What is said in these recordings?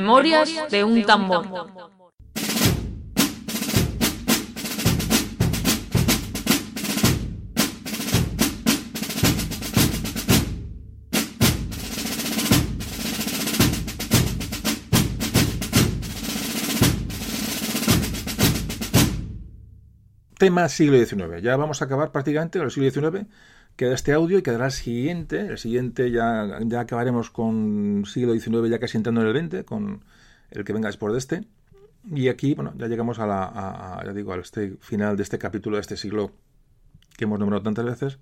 Memorias de un tambor. Tema siglo XIX. Ya vamos a acabar prácticamente con el siglo XIX. Queda este audio y quedará el siguiente. El siguiente ya, ya acabaremos con siglo XIX ya casi entrando en el XX, con el que venga después de este. Y aquí, bueno, ya llegamos a la, ya digo, al este final de este capítulo de este siglo que hemos nombrado tantas veces.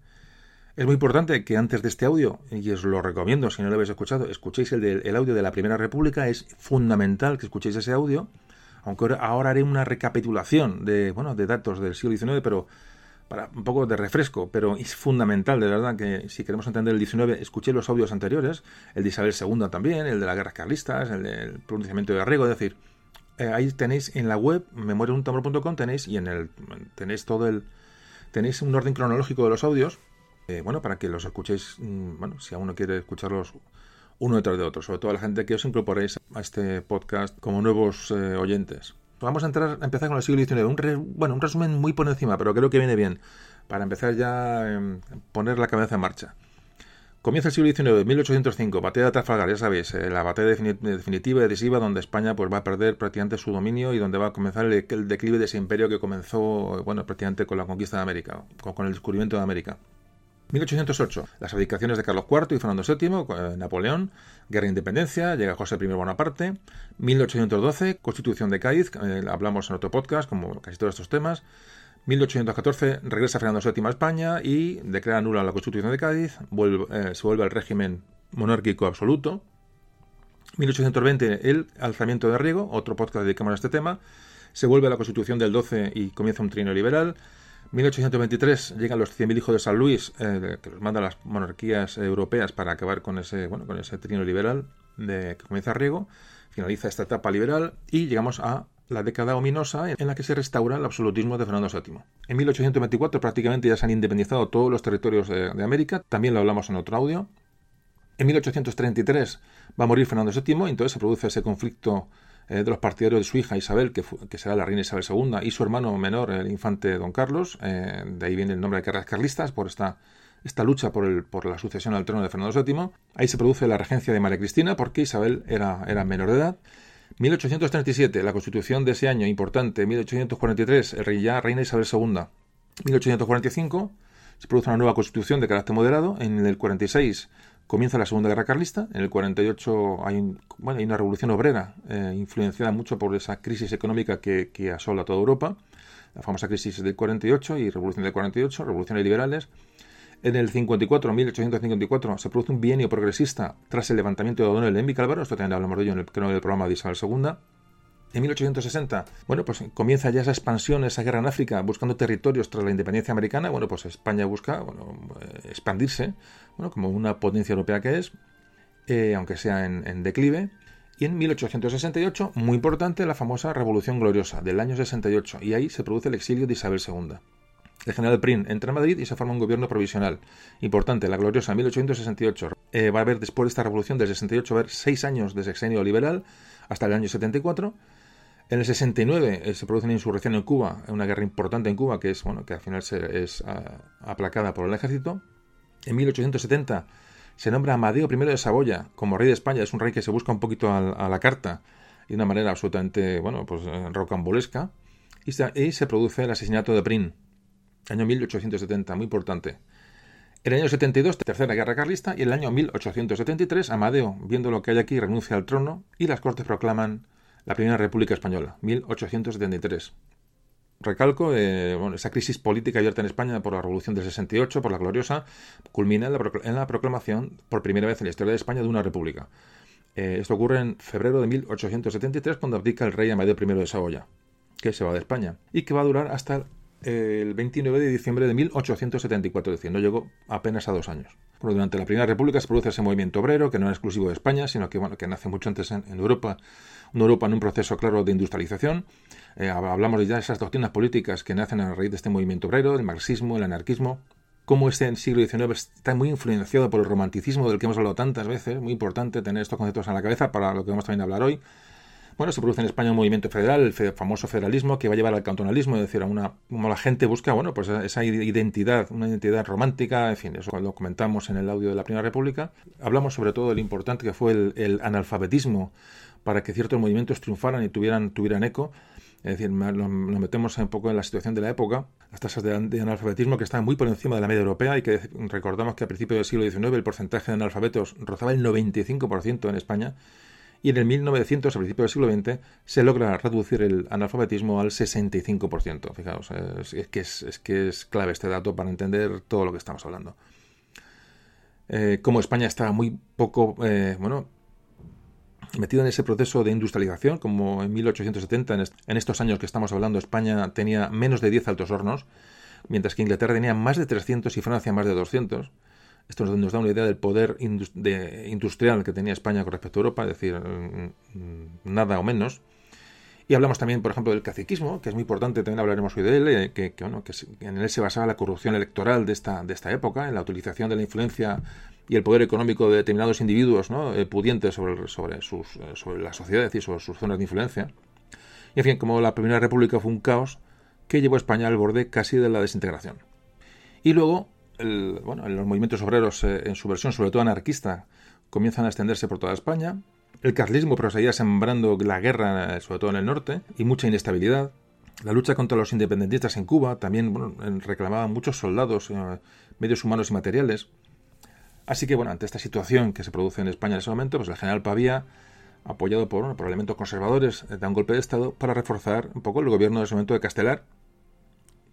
Es muy importante que antes de este audio, y os lo recomiendo si no lo habéis escuchado, escuchéis el, audio de la Primera República. Es fundamental que escuchéis ese audio aunque ahora haré una recapitulación de, bueno, de datos del siglo XIX, pero para un poco de refresco, pero es fundamental, de verdad, que si queremos entender el XIX, escuché los audios anteriores, el de Isabel II también, el de las guerras carlistas, el del pronunciamiento de Arrego, es decir, eh, ahí tenéis en la web memoriauntamor.com tenéis y en el tenéis todo el tenéis un orden cronológico de los audios, eh, bueno, para que los escuchéis, mm, bueno, si aún no quiere escucharlos uno detrás de otro, sobre todo a la gente que os incorporéis a este podcast como nuevos eh, oyentes. Vamos a, entrar, a empezar con el siglo XIX. Un bueno, un resumen muy por encima, pero creo que viene bien para empezar ya a em, poner la cabeza en marcha. Comienza el siglo XIX, 1805, batalla de Trafalgar, ya sabéis, eh, la batalla definitiva y decisiva donde España pues, va a perder prácticamente su dominio y donde va a comenzar el, declive de ese imperio que comenzó bueno, prácticamente con la conquista de América, con el descubrimiento de América. 1808. Las abdicaciones de Carlos IV y Fernando VII, eh, Napoleón, Guerra de Independencia, llega José I Bonaparte. 1812, Constitución de Cádiz, eh, hablamos en otro podcast, como casi todos estos temas. 1814, regresa Fernando VII a España y declara nula la Constitución de Cádiz, eh, se vuelve al régimen monárquico absoluto. 1820, el alzamiento de Riego, otro podcast dedicamos a este tema. Se vuelve a la Constitución del 12 y comienza un trino liberal. 1823 llegan los 100.000 hijos de San Luis, eh, que los mandan las monarquías europeas para acabar con ese, bueno, con ese trino liberal de, que comienza Riego. Finaliza esta etapa liberal y llegamos a la década ominosa en la que se restaura el absolutismo de Fernando VII. En 1824 prácticamente ya se han independizado todos los territorios de, de América, también lo hablamos en otro audio. En 1833 va a morir Fernando VII entonces se produce ese conflicto eh, de los partidarios de su hija Isabel, que, será la reina Isabel II, y su hermano menor, el infante Don Carlos. Eh, de ahí viene el nombre de guerras carlistas, por esta, esta lucha por, el, por la sucesión al trono de Fernando VII. Ahí se produce la regencia de María Cristina, porque Isabel era, era menor de edad. 1837, la constitución de ese año importante. 1843, el ya reina Isabel II. 1845, se produce una nueva constitución de carácter moderado. En el 46 Comienza la Segunda Guerra Carlista, en el 48 hay, bueno, hay una revolución obrera eh, influenciada mucho por esa crisis económica que, que, asola toda Europa, la famosa crisis del 48 y revolución del 48, revoluciones liberales. En el 54, 1854, se produce un bienio progresista tras el levantamiento de O'Donnell en Vicálvaro, esto también hablamos de ello en el, en el programa de Isabel II, en 1860, bueno, pues comienza ya esa expansión, esa guerra en África, buscando territorios tras la independencia americana. Bueno, pues España busca bueno, eh, expandirse, bueno, como una potencia europea que es, eh, aunque sea en, declive. Y en 1868, muy importante, la famosa Revolución Gloriosa del año 68, y ahí se produce el exilio de Isabel II. El general Prin entra a Madrid y se forma un gobierno provisional. Importante, la gloriosa 1868. Eh, va a haber después de esta revolución del 68, va seis años de sexenio liberal hasta el año 74 en el 69 eh, se produce una insurrección en Cuba, una guerra importante en Cuba, que es bueno, que al final se, es ah, aplacada por el ejército. En 1870 se nombra Amadeo I de Saboya como rey de España. Es un rey que se busca un poquito a, la carta de una manera absolutamente bueno, pues, eh, rocambolesca. Y se, y se produce el asesinato de Prin, año 1870, muy importante. El año 72, tercera guerra carlista, y el año 1873, Amadeo, viendo lo que hay aquí, renuncia al trono y las cortes proclaman la Primera República Española, 1873. Recalco, eh, esa crisis política abierta en España por la Revolución del 68, por la gloriosa, culmina en la, proclamación por primera vez en la historia de España de una república. Eh, esto ocurre en febrero de 1873 cuando abdica el rey Amadeo I de Saboya, que se va de España y que va a durar hasta el 29 de diciembre de 1874, es decir, no llegó apenas a dos años. durante la Primera República se produce ese movimiento obrero, que no era exclusivo de España, sino que, bueno, que nace mucho antes en Europa una Europa en un proceso claro de industrialización. Eh, hablamos de ya esas doctrinas políticas que nacen a raíz de este movimiento obrero, el marxismo, el anarquismo, cómo este siglo XIX está muy influenciado por el romanticismo del que hemos hablado tantas veces, muy importante tener estos conceptos en la cabeza para lo que vamos también a hablar hoy. Bueno, se produce en España un movimiento federal, el famoso federalismo, que va a llevar al cantonalismo, es decir, a una, como la gente busca, bueno, pues esa identidad, una identidad romántica, en fin, eso lo comentamos en el audio de la Primera República. Hablamos sobre todo de lo importante que fue el, analfabetismo para que ciertos movimientos triunfaran y tuvieran, tuvieran eco. Es decir, nos, metemos un poco en la situación de la época, las tasas de, analfabetismo que están muy por encima de la media europea y que recordamos que a principios del siglo XIX el porcentaje de analfabetos rozaba el 95% en España y en el 1900, a principios del siglo XX, se logra reducir el analfabetismo al 65%. Fijaos, es, que, es, que es clave este dato para entender todo lo que estamos hablando. Eh, como España está muy poco, eh, bueno, metido en ese proceso de industrialización, como en 1870, en, estos años que estamos hablando, España tenía menos de 10 altos hornos, mientras que Inglaterra tenía más de 300 y Francia más de 200. Esto nos da una idea del poder industrial que tenía España con respecto a Europa, es decir, mm, mm, nada o menos. Y hablamos también, por ejemplo, del caciquismo, que es muy importante, también hablaremos hoy de él, eh, que, bueno, que en él se basaba la corrupción electoral de esta, de esta época, en la utilización de la influencia y el poder económico de determinados individuos ¿no? Eh, pudientes sobre, sobre, sus, eh, sobre la sociedad y sobre sus zonas de influencia. Y en fin, como la Primera República fue un caos que llevó a España al borde casi de la desintegración. Y luego bueno, los movimientos obreros en su versión, sobre todo anarquista, comienzan a extenderse por toda España. El carlismo proseguía sembrando la guerra, eh, sobre todo en el norte, y mucha inestabilidad. La lucha contra los independentistas en Cuba también bueno, reclamaba muchos soldados, eh, medios humanos y materiales. Así que, bueno, ante esta situación que se produce en España en ese momento, pues el general Pavía, apoyado por, por elementos conservadores, da un golpe de Estado para reforzar un poco el gobierno de ese momento de Castelar,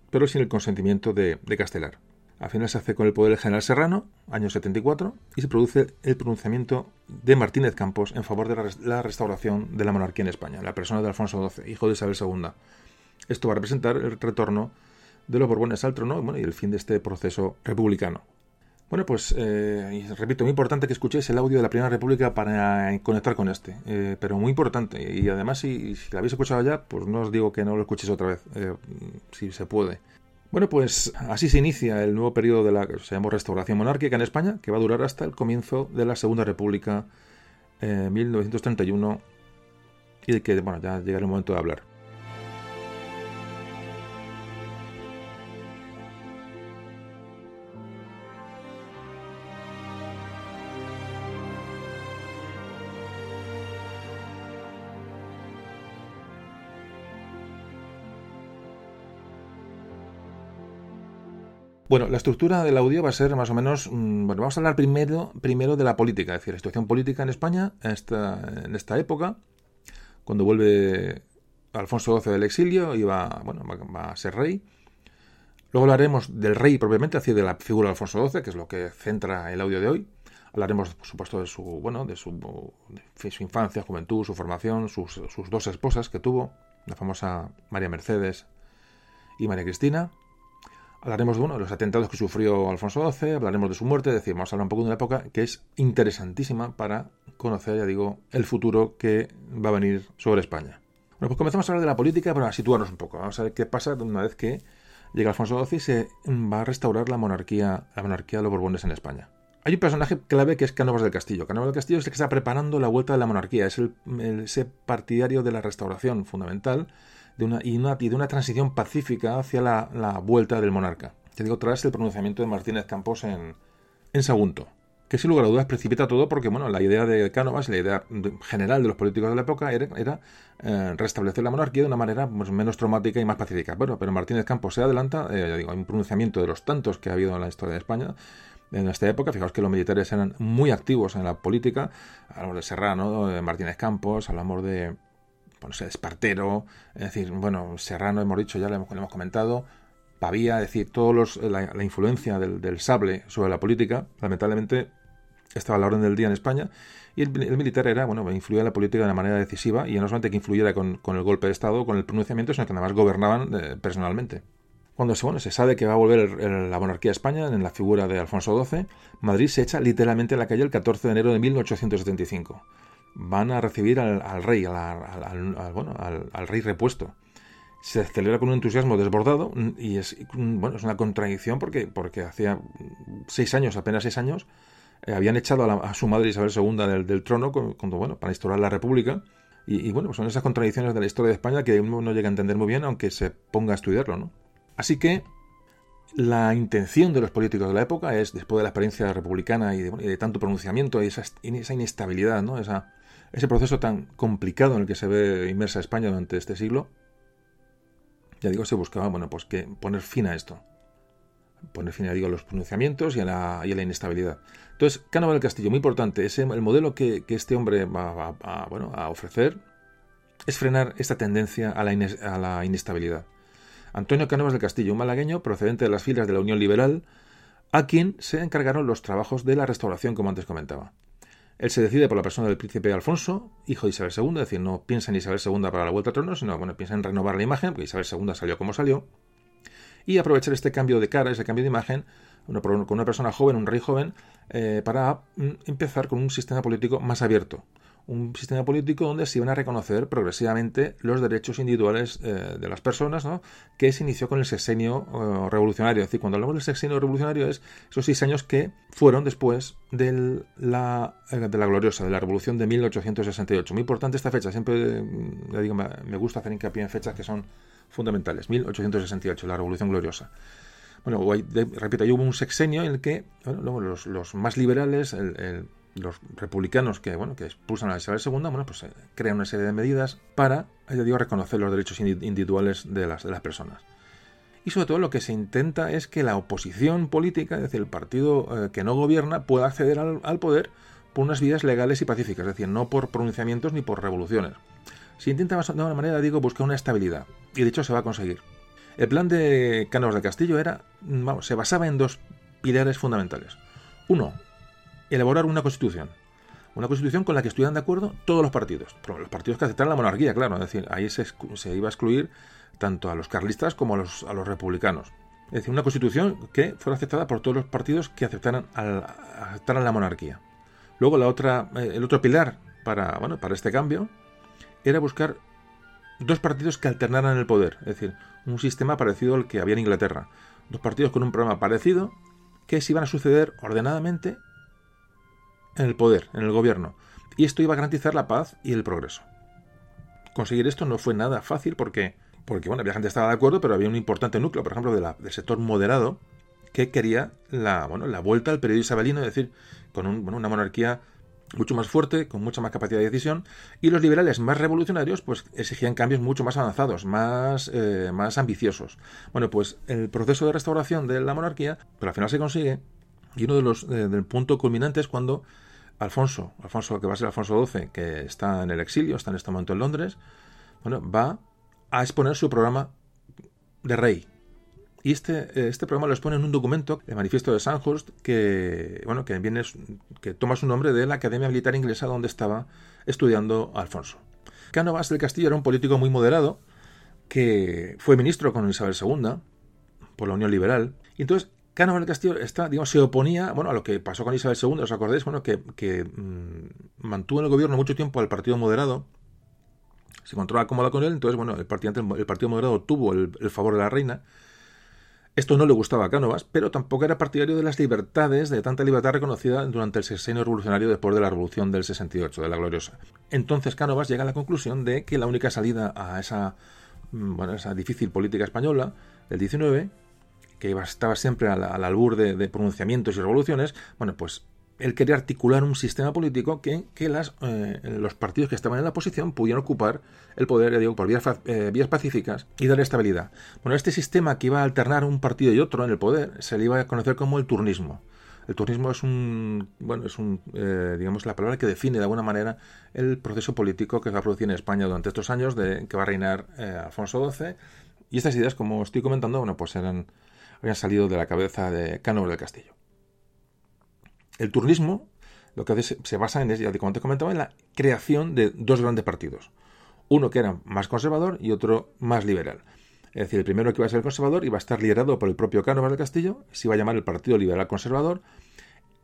pero sin el consentimiento de Castelar. Al final se hace con el poder del general Serrano, año 74, y se produce el pronunciamiento de Martínez Campos en favor de la restauración de la monarquía en España, la persona de Alfonso XII, hijo de Isabel II. Esto va a representar el retorno de los Borbones al trono y el fin de este proceso republicano. Bueno, pues eh, repito, muy importante que escuchéis el audio de la Primera República para conectar con este, eh, pero muy importante. Y además, si, si, lo habéis escuchado ya, pues no os digo que no lo escuchéis otra vez, eh, si se puede. Bueno, pues así se inicia el nuevo periodo de la se llama restauración monárquica en España, que va a durar hasta el comienzo de la Segunda República, eh, 1931, y de que bueno, ya llegará el momento de hablar. Bueno, la estructura del audio va a ser más o menos. Mm, bueno, vamos a hablar primero, primero de la política, es decir, la situación política en España en esta, época, cuando vuelve Alfonso XII del exilio y va, bueno, va, a ser rey. Luego hablaremos del rey propiamente, así de la figura de Alfonso XII, que es lo que centra el audio de hoy. Hablaremos, por supuesto, de su, bueno, de su, de su infancia, juventud, su formación, sus, sus dos esposas que tuvo, la famosa María Mercedes y María Cristina. Hablaremos de, uno de los atentados que sufrió Alfonso XII, hablaremos de su muerte, es decir, vamos a hablar un poco de una época que es interesantísima para conocer, ya digo, el futuro que va a venir sobre España. Bueno, pues comenzamos a hablar de la política para situarnos un poco. Vamos a ver qué pasa una vez que llega Alfonso XII y se va a restaurar la monarquía, la monarquía de los Borbones en España. Hay un personaje clave que es Cánovas del Castillo. Cánovas del Castillo es el que está preparando la vuelta de la monarquía, es el, ese partidario de la restauración fundamental de una, y, de una transición pacífica hacia la, vuelta del monarca. Te digo, tras el pronunciamiento de Martínez Campos en, en Sagunto. Que sin lugar a dudas precipita todo porque, bueno, la idea de Cánovas, la idea general de los políticos de la época era, eh, restablecer la monarquía de una manera menos traumática y más pacífica. Bueno, pero Martínez Campos se adelanta, eh, digo, hay un pronunciamiento de los tantos que ha habido en la historia de España, en esta época. Fijaos que los militares eran muy activos en la política. Hablamos de Serrano, de Martínez Campos, hablamos de, Espartero, es decir, bueno, Serrano hemos dicho, ya lo hemos, comentado, Pavía, decir, todos los, la, influencia del, sable sobre la política, lamentablemente estaba a la orden del día en España, y el, militar era, bueno, influía en la política de una manera decisiva, y no solamente que influyera con, el golpe de Estado, con el pronunciamiento, sino que además gobernaban eh, personalmente. Cuando se, bueno, se sabe que va a volver la monarquía a España en la figura de Alfonso XII, Madrid se echa literalmente a la calle el 14 de enero de 1875 van a recibir al, rey, al, bueno, al, rey repuesto. Se celebra con un entusiasmo desbordado y es, bueno, es una contradicción porque, porque hacía seis años, apenas seis años, eh, habían echado a, su madre Isabel II del, trono cuando, bueno, para instaurar la república. Y, bueno, pues son esas contradicciones de la historia de España que uno no llega a entender muy bien, aunque se ponga a estudiarlo, ¿no? Así que la intención de los políticos de la época es, después de la experiencia republicana y de, tanto pronunciamiento y esa, esa inestabilidad, ¿no? Esa, ese proceso tan complicado en el que se ve inmersa España durante este siglo, ya digo, se buscaba, bueno, pues que poner fin a esto. Poner fin, a digo, los pronunciamientos y a la, a inestabilidad. Entonces, Cánovas del Castillo, muy importante, ese, el modelo que, este hombre va, a, bueno, a ofrecer es frenar esta tendencia a la, a la inestabilidad. Antonio Cánovas del Castillo, un malagueño procedente de las filas de la Unión Liberal, a quien se encargaron los trabajos de la restauración, como antes comentaba. Él se decide por la persona del príncipe Alfonso, hijo de Isabel II, es decir, no piensa en Isabel II para la vuelta al trono, sino bueno, piensa en renovar la imagen, porque Isabel II salió como salió, y aprovechar este cambio de cara, ese cambio de imagen, con una persona joven, un rey joven, eh, para mm, empezar con un sistema político más abierto, un sistema político donde se iban a reconocer progresivamente los derechos individuales eh, de las personas, ¿no? que se inició con el sexenio eh, revolucionario. Es decir, cuando hablamos del sexenio revolucionario es esos seis años que fueron después de la, eh, de la gloriosa, de la revolución de 1868. Muy importante esta fecha, siempre mm, me gusta hacer hincapié en fechas que son fundamentales. 1868, la revolución gloriosa. Bueno, repito, hubo un sexenio en el que los, los, más liberales, el los republicanos que bueno que expulsan a Isabel II bueno pues eh, crean una serie de medidas para digo reconocer los derechos individuales de las de las personas. Y sobre todo lo que se intenta es que la oposición política es decir el partido eh, que no gobierna pueda acceder al, poder por unas vías legales y pacíficas es decir no por pronunciamientos ni por revoluciones. Se intenta de alguna manera digo buscar una estabilidad y de hecho se va a conseguir. El plan de Cánovas del Castillo era vamos se basaba en dos pilares fundamentales. Uno elaborar una constitución. Una constitución con la que estuvieran de acuerdo todos los partidos. Los partidos que aceptaran la monarquía, claro. Es decir, ahí se, iba a excluir tanto a los carlistas como a los, a los republicanos. Es decir, una constitución que fuera aceptada por todos los partidos que aceptaran, la monarquía. Luego la otra, eh, el otro pilar para, bueno, para este cambio era buscar dos partidos que alternaran el poder. Es decir, un sistema parecido al que había en Inglaterra. Dos partidos con un programa parecido que se iban a suceder ordenadamente en el poder, en el gobierno, y esto iba a garantizar la paz y el progreso. Conseguir esto no fue nada fácil porque, porque bueno, había gente que estaba de acuerdo, pero había un importante núcleo, por ejemplo, del sector moderado, que quería la, bueno, la vuelta al periodo isabelino, es decir, con una monarquía mucho más fuerte, con mucha más capacidad de decisión, y los liberales más revolucionarios pues exigían cambios mucho más avanzados, más, eh, más ambiciosos. Bueno, pues el proceso de restauración de la monarquía, pero al final se consigue, y uno de los eh, del punto culminante es cuando Alfonso, Alfonso que va a ser Alfonso XII, que está en el exilio, está en este momento en Londres, bueno, va a exponer su programa de rey. Y este, este programa lo expone en un documento, el Manifiesto de Sandhurst, que, bueno, que, viene, que toma su nombre de la Academia Militar Inglesa donde estaba estudiando Alfonso. Cánovas del Castillo era un político muy moderado, que fue ministro con Isabel II, por la Unión Liberal, y entonces Cánovas del Castillo está, digamos, se oponía bueno, a lo que pasó con Isabel II, ¿os acordáis? Bueno, que, que mm, mantuvo en el gobierno mucho tiempo al Partido Moderado, se encontraba cómoda con él, entonces, bueno, el Partido, el partido Moderado tuvo el, favor de la reina. Esto no le gustaba a Cánovas, pero tampoco era partidario de las libertades, de tanta libertad reconocida durante el sexenio revolucionario después de la Revolución del 68, de la Gloriosa. Entonces Cánovas llega a la conclusión de que la única salida a esa, mm, bueno, esa difícil política española del 19 que estaba siempre al, albur de, pronunciamientos y revoluciones, bueno, pues él quería articular un sistema político que, que las, eh, los partidos que estaban en la oposición pudieran ocupar el poder, digo, por vías, eh, vías, pacíficas y darle estabilidad. Bueno, este sistema que iba a alternar un partido y otro en el poder se le iba a conocer como el turnismo. El turnismo es un, bueno, es un, eh, digamos, la palabra que define de alguna manera el proceso político que se va a producir en España durante estos años de que va a reinar Alfonso XII. Y estas ideas, como estoy comentando, bueno, pues eran habían salido de la cabeza de Cánovas del Castillo. El turnismo lo que se basa en, ya como te comentaba, en la creación de dos grandes partidos. Uno que era más conservador y otro más liberal. Es decir, el primero que iba a ser conservador iba a estar liderado por el propio Cánovas del Castillo, se iba a llamar el Partido Liberal Conservador,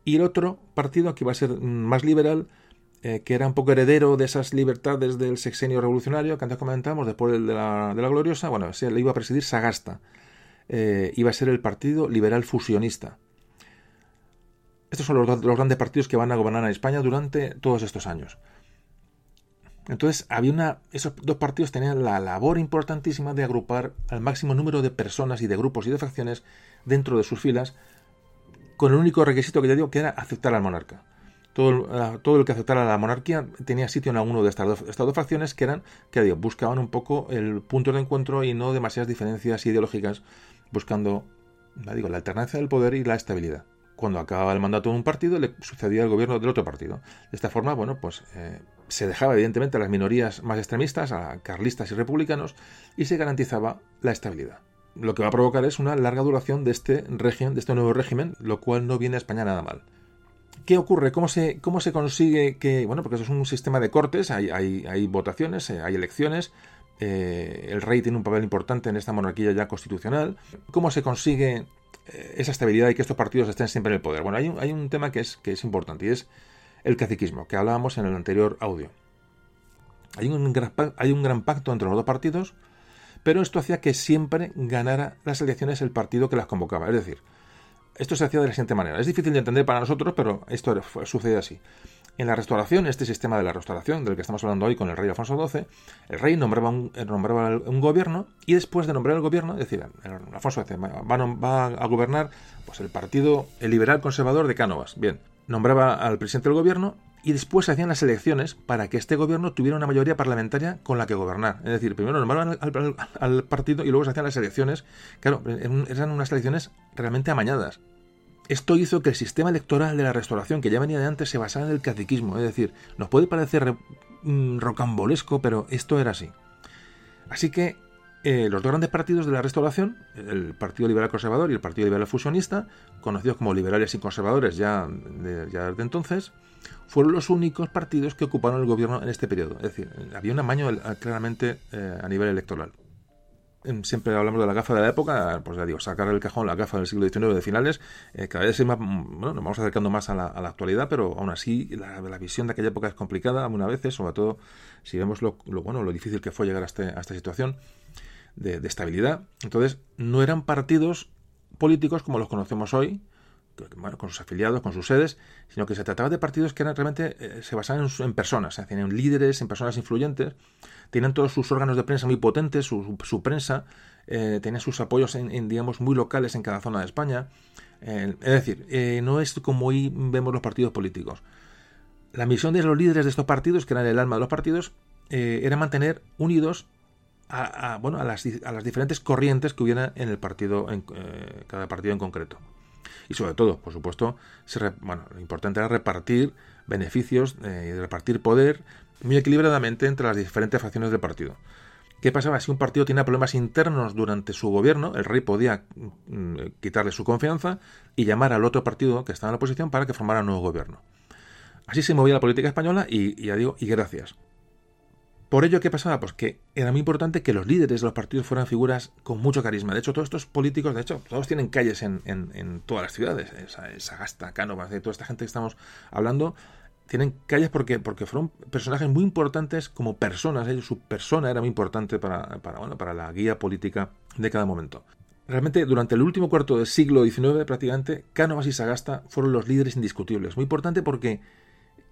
y el otro partido que iba a ser más liberal, eh, que era un poco heredero de esas libertades del sexenio revolucionario que antes comentábamos, después de la, de la gloriosa, bueno, se le iba a presidir Sagasta, eh, iba a ser el Partido Liberal Fusionista. Estos son los, grandes partidos que van a gobernar a España durante todos estos años. Entonces, había una, esos dos partidos tenían la labor importantísima de agrupar al máximo número de personas y de grupos y de facciones dentro de sus filas, con el único requisito que ya digo que era aceptar al monarca. Todo, todo el que aceptara la monarquía tenía sitio en alguno de estas dos, estas dos facciones que eran, que buscaban un poco el punto de encuentro y no demasiadas diferencias ideológicas, buscando, la alternancia del poder y la estabilidad cuando acababa el mandato de un partido le sucedía el gobierno del otro partido. De esta forma, bueno, pues eh, se dejaba evidentemente a las minorías más extremistas, a carlistas y republicanos, y se garantizaba la estabilidad. Lo que va a provocar es una larga duración de este régimen, de este nuevo régimen, lo cual no viene a España nada mal. ¿Qué ocurre? ¿Cómo se, cómo se consigue que.? Bueno, porque eso es un sistema de cortes, hay, hay, votaciones, eh, hay elecciones. Eh, el rey tiene un papel importante en esta monarquía ya constitucional. ¿Cómo se consigue eh, esa estabilidad y que estos partidos estén siempre en el poder. Bueno, hay un, tema que es, que es importante y es el caciquismo, que hablábamos en el anterior audio. Hay un, gran, hay un gran pacto entre los dos partidos, pero esto hacía que siempre ganara las elecciones el partido que las convocaba. Es decir, esto se hacía de la siguiente manera. Es difícil de entender para nosotros, pero esto sucede así. En la restauración, este sistema de la restauración del que estamos hablando hoy con el rey Alfonso XII, el rey nombraba un, eh, nombraba un gobierno y después de nombrar el gobierno, es Alfonso va, a gobernar pues, el partido el liberal conservador de Cánovas. Bien, nombraba al presidente del gobierno y después se hacían las elecciones para que este gobierno tuviera una mayoría parlamentaria con la que gobernar. Es decir, primero nombraban al, al partido y luego se hacían las elecciones. Claro, eran unas elecciones realmente amañadas. Esto hizo que el sistema electoral de la restauración, que ya venía de antes, se basara en el catequismo. Es decir, nos puede parecer mm, rocambolesco, pero esto era así. Así que eh, los dos grandes partidos de la restauración, el Partido Liberal Conservador y el Partido Liberal Fusionista, conocidos como liberales y conservadores ya, desde entonces, fueron los únicos partidos que ocuparon el gobierno en este periodo. Es decir, había un amaño claramente eh, a nivel electoral siempre hablamos de la gafa de la época, pues ya digo, sacar el cajón la gafa del siglo XIX de finales, eh, cada vez más, bueno, nos vamos acercando más a la, actualidad, pero aún así la, visión de aquella época es complicada algunas veces, sobre todo si vemos lo, bueno, lo difícil que fue llegar a, este, a esta situación de, estabilidad. Entonces, no eran partidos políticos como los conocemos hoy, bueno, con sus afiliados, con sus sedes, sino que se trataba de partidos que eran realmente eh, se basaban en, personas, o tenían líderes, en personas influyentes, tenían todos sus órganos de prensa muy potentes, su, prensa, eh, tenían sus apoyos en, digamos, muy locales en cada zona de España. Eh, es decir, no es como hoy vemos los partidos políticos. La misión de los líderes de estos partidos, que eran el alma de los partidos, era mantener unidos a, bueno, a, las, a, las, diferentes corrientes que hubiera en el partido, en cada partido en concreto y sobre todo, por supuesto, bueno, lo importante era repartir beneficios eh, y repartir poder muy equilibradamente entre las diferentes facciones del partido. ¿Qué pasaba si un partido tenía problemas internos durante su gobierno? El rey podía mm, quitarle su confianza y llamar al otro partido que estaba en la oposición para que formara un nuevo gobierno. Así se movía la política española y ya digo, y gracias. Por ello, ¿qué pasaba? Pues que era muy importante que los líderes de los partidos fueran figuras con mucho carisma. De hecho, todos estos políticos, de hecho, todos tienen calles en, todas las ciudades. Esa, Gasta, Cánovas, de toda esta gente que estamos hablando, tienen calles porque, porque fueron personajes muy importantes como personas. Ellos, su persona era muy importante para, para, bueno, para la guía política de cada momento. Realmente, durante el último cuarto del siglo XIX, prácticamente, Cánovas y Sagasta fueron los líderes indiscutibles. Muy importante porque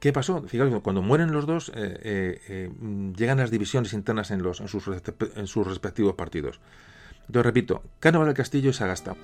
¿Qué pasó? Fijaos, cuando mueren los dos, eh, eh, eh, llegan las divisiones internas en, los, en, sus, respectivos partidos. Entonces, repito, Cánovas del Castillo y Sagasta.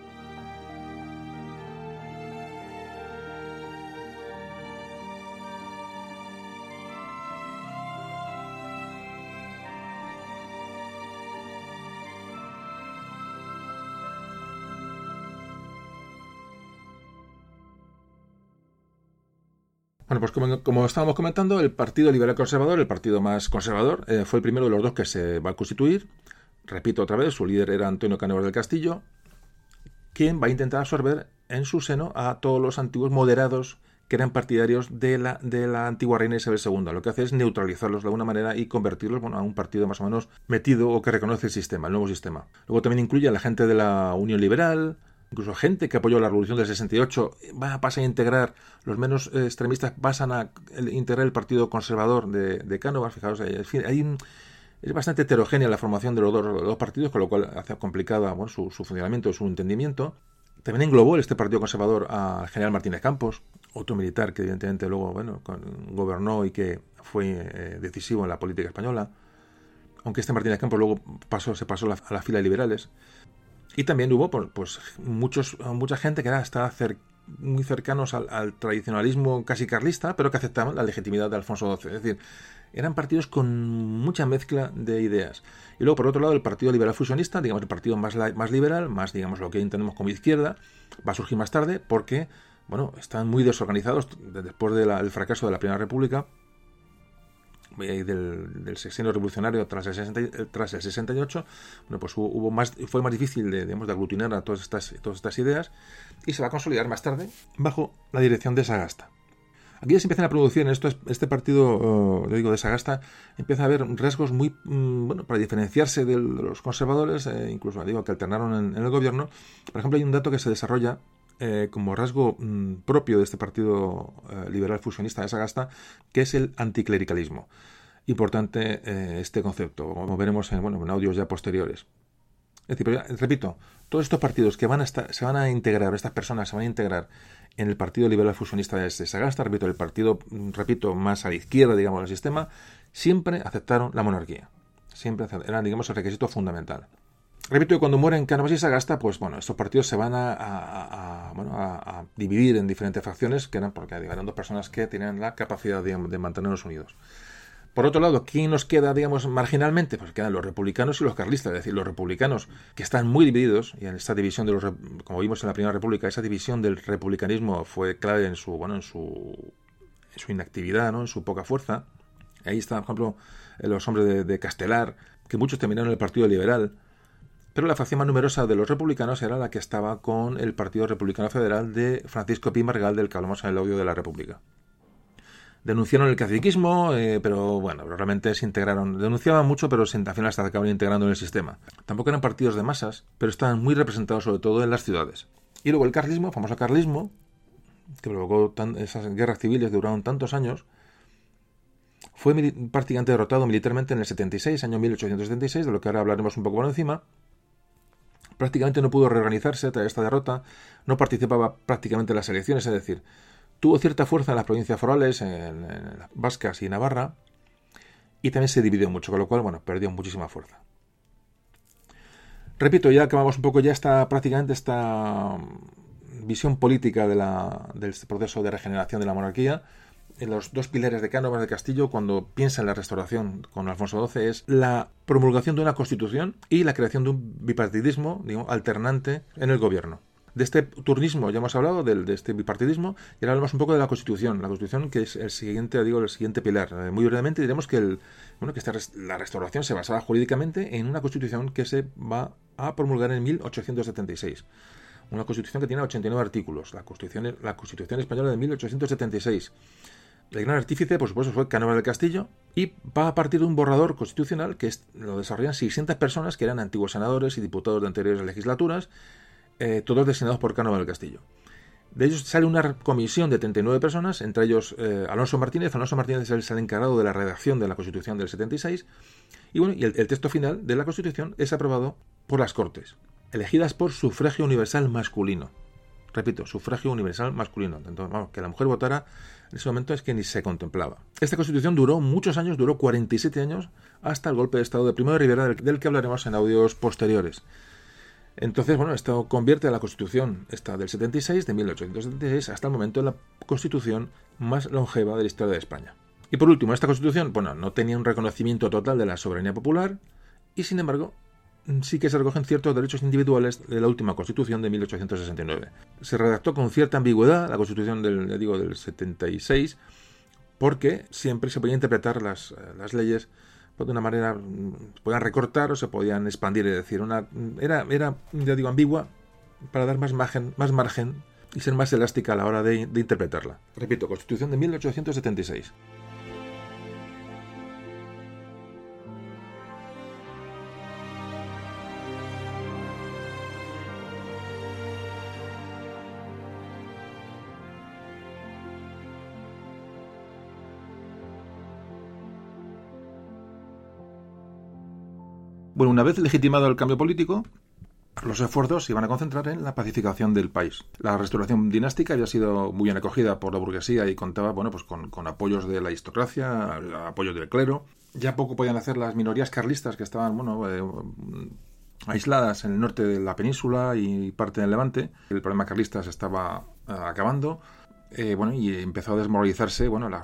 Bueno, pues como, estábamos comentando, el Partido Liberal Conservador, el partido más conservador, eh, fue el primero de los dos que se va a constituir. Repito otra vez, su líder era Antonio Cánovas del Castillo, quien va a intentar absorber en su seno a todos los antiguos moderados que eran partidarios de la, de la antigua reina Isabel II. Lo que hace es neutralizarlos de alguna manera y convertirlos bueno, a un partido más o menos metido o que reconoce el sistema, el nuevo sistema. Luego también incluye a la gente de la Unión Liberal, incluso gente que apoyó la revolución del 68 va a pasar a integrar, los menos eh, extremistas pasan a integrar el partido conservador de, de Cánovas, fijaos, hay, es bastante heterogénea la formación de los dos, partidos, con lo cual hace complicada su, funcionamiento, su entendimiento. también englobó este Partido Conservador al general Martínez Campos, otro militar que evidentemente luego bueno, gobernó y que fue eh, decisivo en la política española, aunque este Martínez Campos luego pasó, se pasó a las filas liberales. Y también hubo pues, muchos, mucha gente que era, estaba muy cercanos al, tradicionalismo casi carlista, pero que aceptaban la legitimidad de Alfonso XII. Es decir, eran partidos con mucha mezcla de ideas. Y luego, por otro lado, el Partido Liberal Fusionista, digamos el partido más, más liberal, más digamos lo que entendemos como izquierda, va a surgir más tarde porque, bueno, están muy desorganizados después del fracaso de la Primera República eh, del, sexenio revolucionario tras el, tras el 68, bueno, pues hubo, más, fue más difícil de, digamos, de aglutinar a todas estas, todas estas ideas y se va a consolidar más tarde bajo la dirección de Sagasta. Aquí ya se empiezan a producir en esto, este partido, digo, de Sagasta, empieza a haber rasgos muy, mm, bueno, para diferenciarse de los conservadores, eh, incluso digo que alternaron en, el gobierno. Por ejemplo, hay un dato que se desarrolla eh, como rasgo mm, propio de este partido eh, liberal fusionista de Sagasta, que es el anticlericalismo. Importante eh, este concepto, como veremos en, bueno, en audios ya posteriores. Es decir, repito, todos estos partidos que van a estar, se van a integrar, estas personas se van a integrar en el Partido Liberal Fusionista de Sagasta, repito, el partido, mm, repito, más a la izquierda, digamos, del sistema, siempre aceptaron la monarquía. Siempre eran, digamos, el requisito fundamental. Repito que cuando mueren Cánovas y Sagasta, pues bueno, estos partidos se van a, dividir en diferentes facciones, que eran porque eran dos personas que tenían la capacidad de mantenernos unidos. Por otro lado, ¿quién nos queda, digamos, marginalmente? Pues quedan los republicanos y los carlistas, es decir, los republicanos, que están muy divididos, y en esta división de los, como vimos en la Primera República, esa división del republicanismo fue clave en su, bueno, en su, en su inactividad, ¿no? En su poca fuerza. Ahí están, por ejemplo, los hombres de, de Castelar, que muchos terminaron en el Partido Liberal, pero la facción más numerosa de los republicanos era la que estaba con el Partido Republicano Federal de Francisco Pi Margal, del que hablamos en el audio de la República. Denunciaron el caciquismo, eh, pero bueno, realmente se integraron. Denunciaban mucho, pero se, al final se acabaron integrando en el sistema. Tampoco eran partidos de masas, pero estaban muy representados sobre todo en las ciudades. Y luego el carlismo, el famoso carlismo, que provocó esas guerras civiles que duraron tantos años, fue prácticamente derrotado militarmente en el 76, año 1876, de lo que ahora hablaremos un poco por encima, prácticamente no pudo reorganizarse tras esta derrota, no participaba prácticamente en las elecciones, es decir, tuvo cierta fuerza en las provincias forales, en, las Vascas y Navarra, y también se dividió mucho, con lo cual, bueno, perdió muchísima fuerza. Repito, ya acabamos un poco ya esta, prácticamente esta visión política del proceso de regeneración de la monarquía, en los dos pilares de Cánovas de Castillo, cuando piensa en la restauración con Alfonso XII, es la promulgación de una constitución y la creación de un bipartidismo alternante en el gobierno. De este turnismo ya hemos hablado, del, de este bipartidismo, y ahora hablamos un poco de la Constitución. La Constitución que es el siguiente, digo, el siguiente pilar. Eh, muy brevemente diremos que, bueno, que esta, la restauración se basaba jurídicamente en una Constitución que se va a promulgar en 1876 una constitución que tiene 89 artículos, la constitución, la constitución española de 1876. El gran artífice, por supuesto, fue Cánovas del Castillo y va a partir de un borrador constitucional que lo desarrollan 600 personas que eran antiguos senadores y diputados de anteriores legislaturas, eh, todos designados por Cánovas del Castillo. De ellos sale una comisión de 39 personas, entre ellos eh, Alonso Martínez. Alonso Martínez es el encargado de la redacción de la Constitución del 76. Y bueno, y el, el texto final de la Constitución es aprobado por las Cortes, elegidas por sufragio universal masculino. Repito, sufragio universal masculino. Entonces, vamos, que la mujer votara en ese momento es que ni se contemplaba. Esta constitución duró muchos años, duró 47 años, hasta el golpe de Estado de Primo de Rivera, del, que hablaremos en audios posteriores. Entonces, bueno, esto convierte a la Constitución esta del 76, de 1876, hasta el momento en la Constitución más longeva de la historia de España. Y por último, esta Constitución, bueno, no tenía un reconocimiento total de la soberanía popular y, sin embargo, sí que se recogen ciertos derechos individuales de la última Constitución de 1869. Se redactó con cierta ambigüedad la Constitución del, digo, del 76 porque siempre se podían interpretar las, eh, las leyes de una manera, se podían recortar o se podían expandir, es decir, una, era, era, ya digo, ambigua para dar más margen, más margen y ser más elástica a la hora de, de interpretarla. Repito, Constitución de 1876. Bueno, una vez legitimado el cambio político, Los esfuerzos se iban a concentrar en la pacificación del país. La restauración dinástica había sido muy bien acogida por la burguesía y contaba bueno, pues con, apoyos de la aristocracia, apoyos del clero. Ya poco podían hacer las minorías carlistas que estaban bueno, eh, aisladas en el norte de la península y parte del Levante. El problema carlista se estaba eh, acabando. Eh, bueno, y empezó a desmoralizarse bueno, la,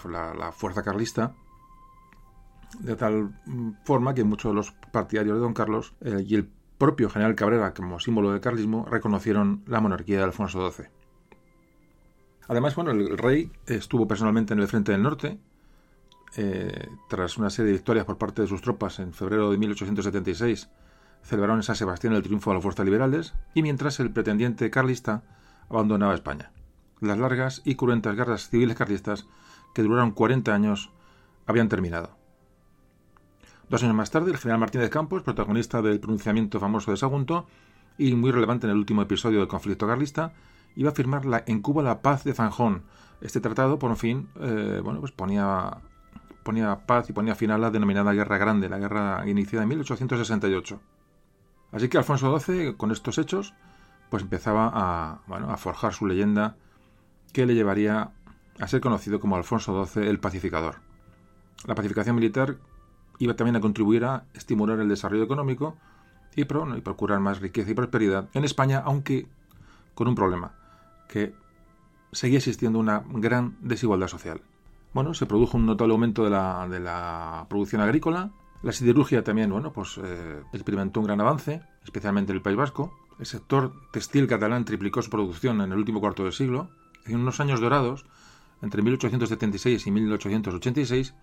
fuerza carlista de tal mm, forma que muchos de los partidarios de Don Carlos y el propio general Cabrera, como símbolo del carlismo, reconocieron la monarquía de Alfonso XII. Además, bueno, el rey estuvo personalmente en el frente del norte, eh, tras una serie de victorias por parte de sus tropas en febrero de 1876, celebraron en San Sebastián el triunfo de las fuerzas liberales, y mientras el pretendiente carlista abandonaba España. Las largas y cruentas guerras civiles carlistas, que duraron 40 años, habían terminado. Dos años más tarde, el general Martínez Campos, protagonista del pronunciamiento famoso de Sagunto y muy relevante en el último episodio del conflicto carlista, iba a firmar en Cuba la paz de Zanjón. Este tratado, por fin, eh, bueno, pues ponía, ponía paz y ponía fin a la denominada Guerra Grande, la guerra iniciada en 1868. Así que Alfonso XII, con estos hechos, pues empezaba a, a forjar su leyenda que le llevaría a ser conocido como Alfonso XII el pacificador. La pacificación militar iba también a contribuir a estimular el desarrollo económico y, procurar más riqueza y prosperidad en España, aunque con un problema, que seguía existiendo una gran desigualdad social. Bueno, se produjo un notable aumento de la, de la producción agrícola, la siderurgia también, bueno, pues eh, experimentó un gran avance, especialmente en el País Vasco. El sector textil catalán triplicó su producción en el último cuarto de siglo. En unos años dorados, entre 1876 y 1886,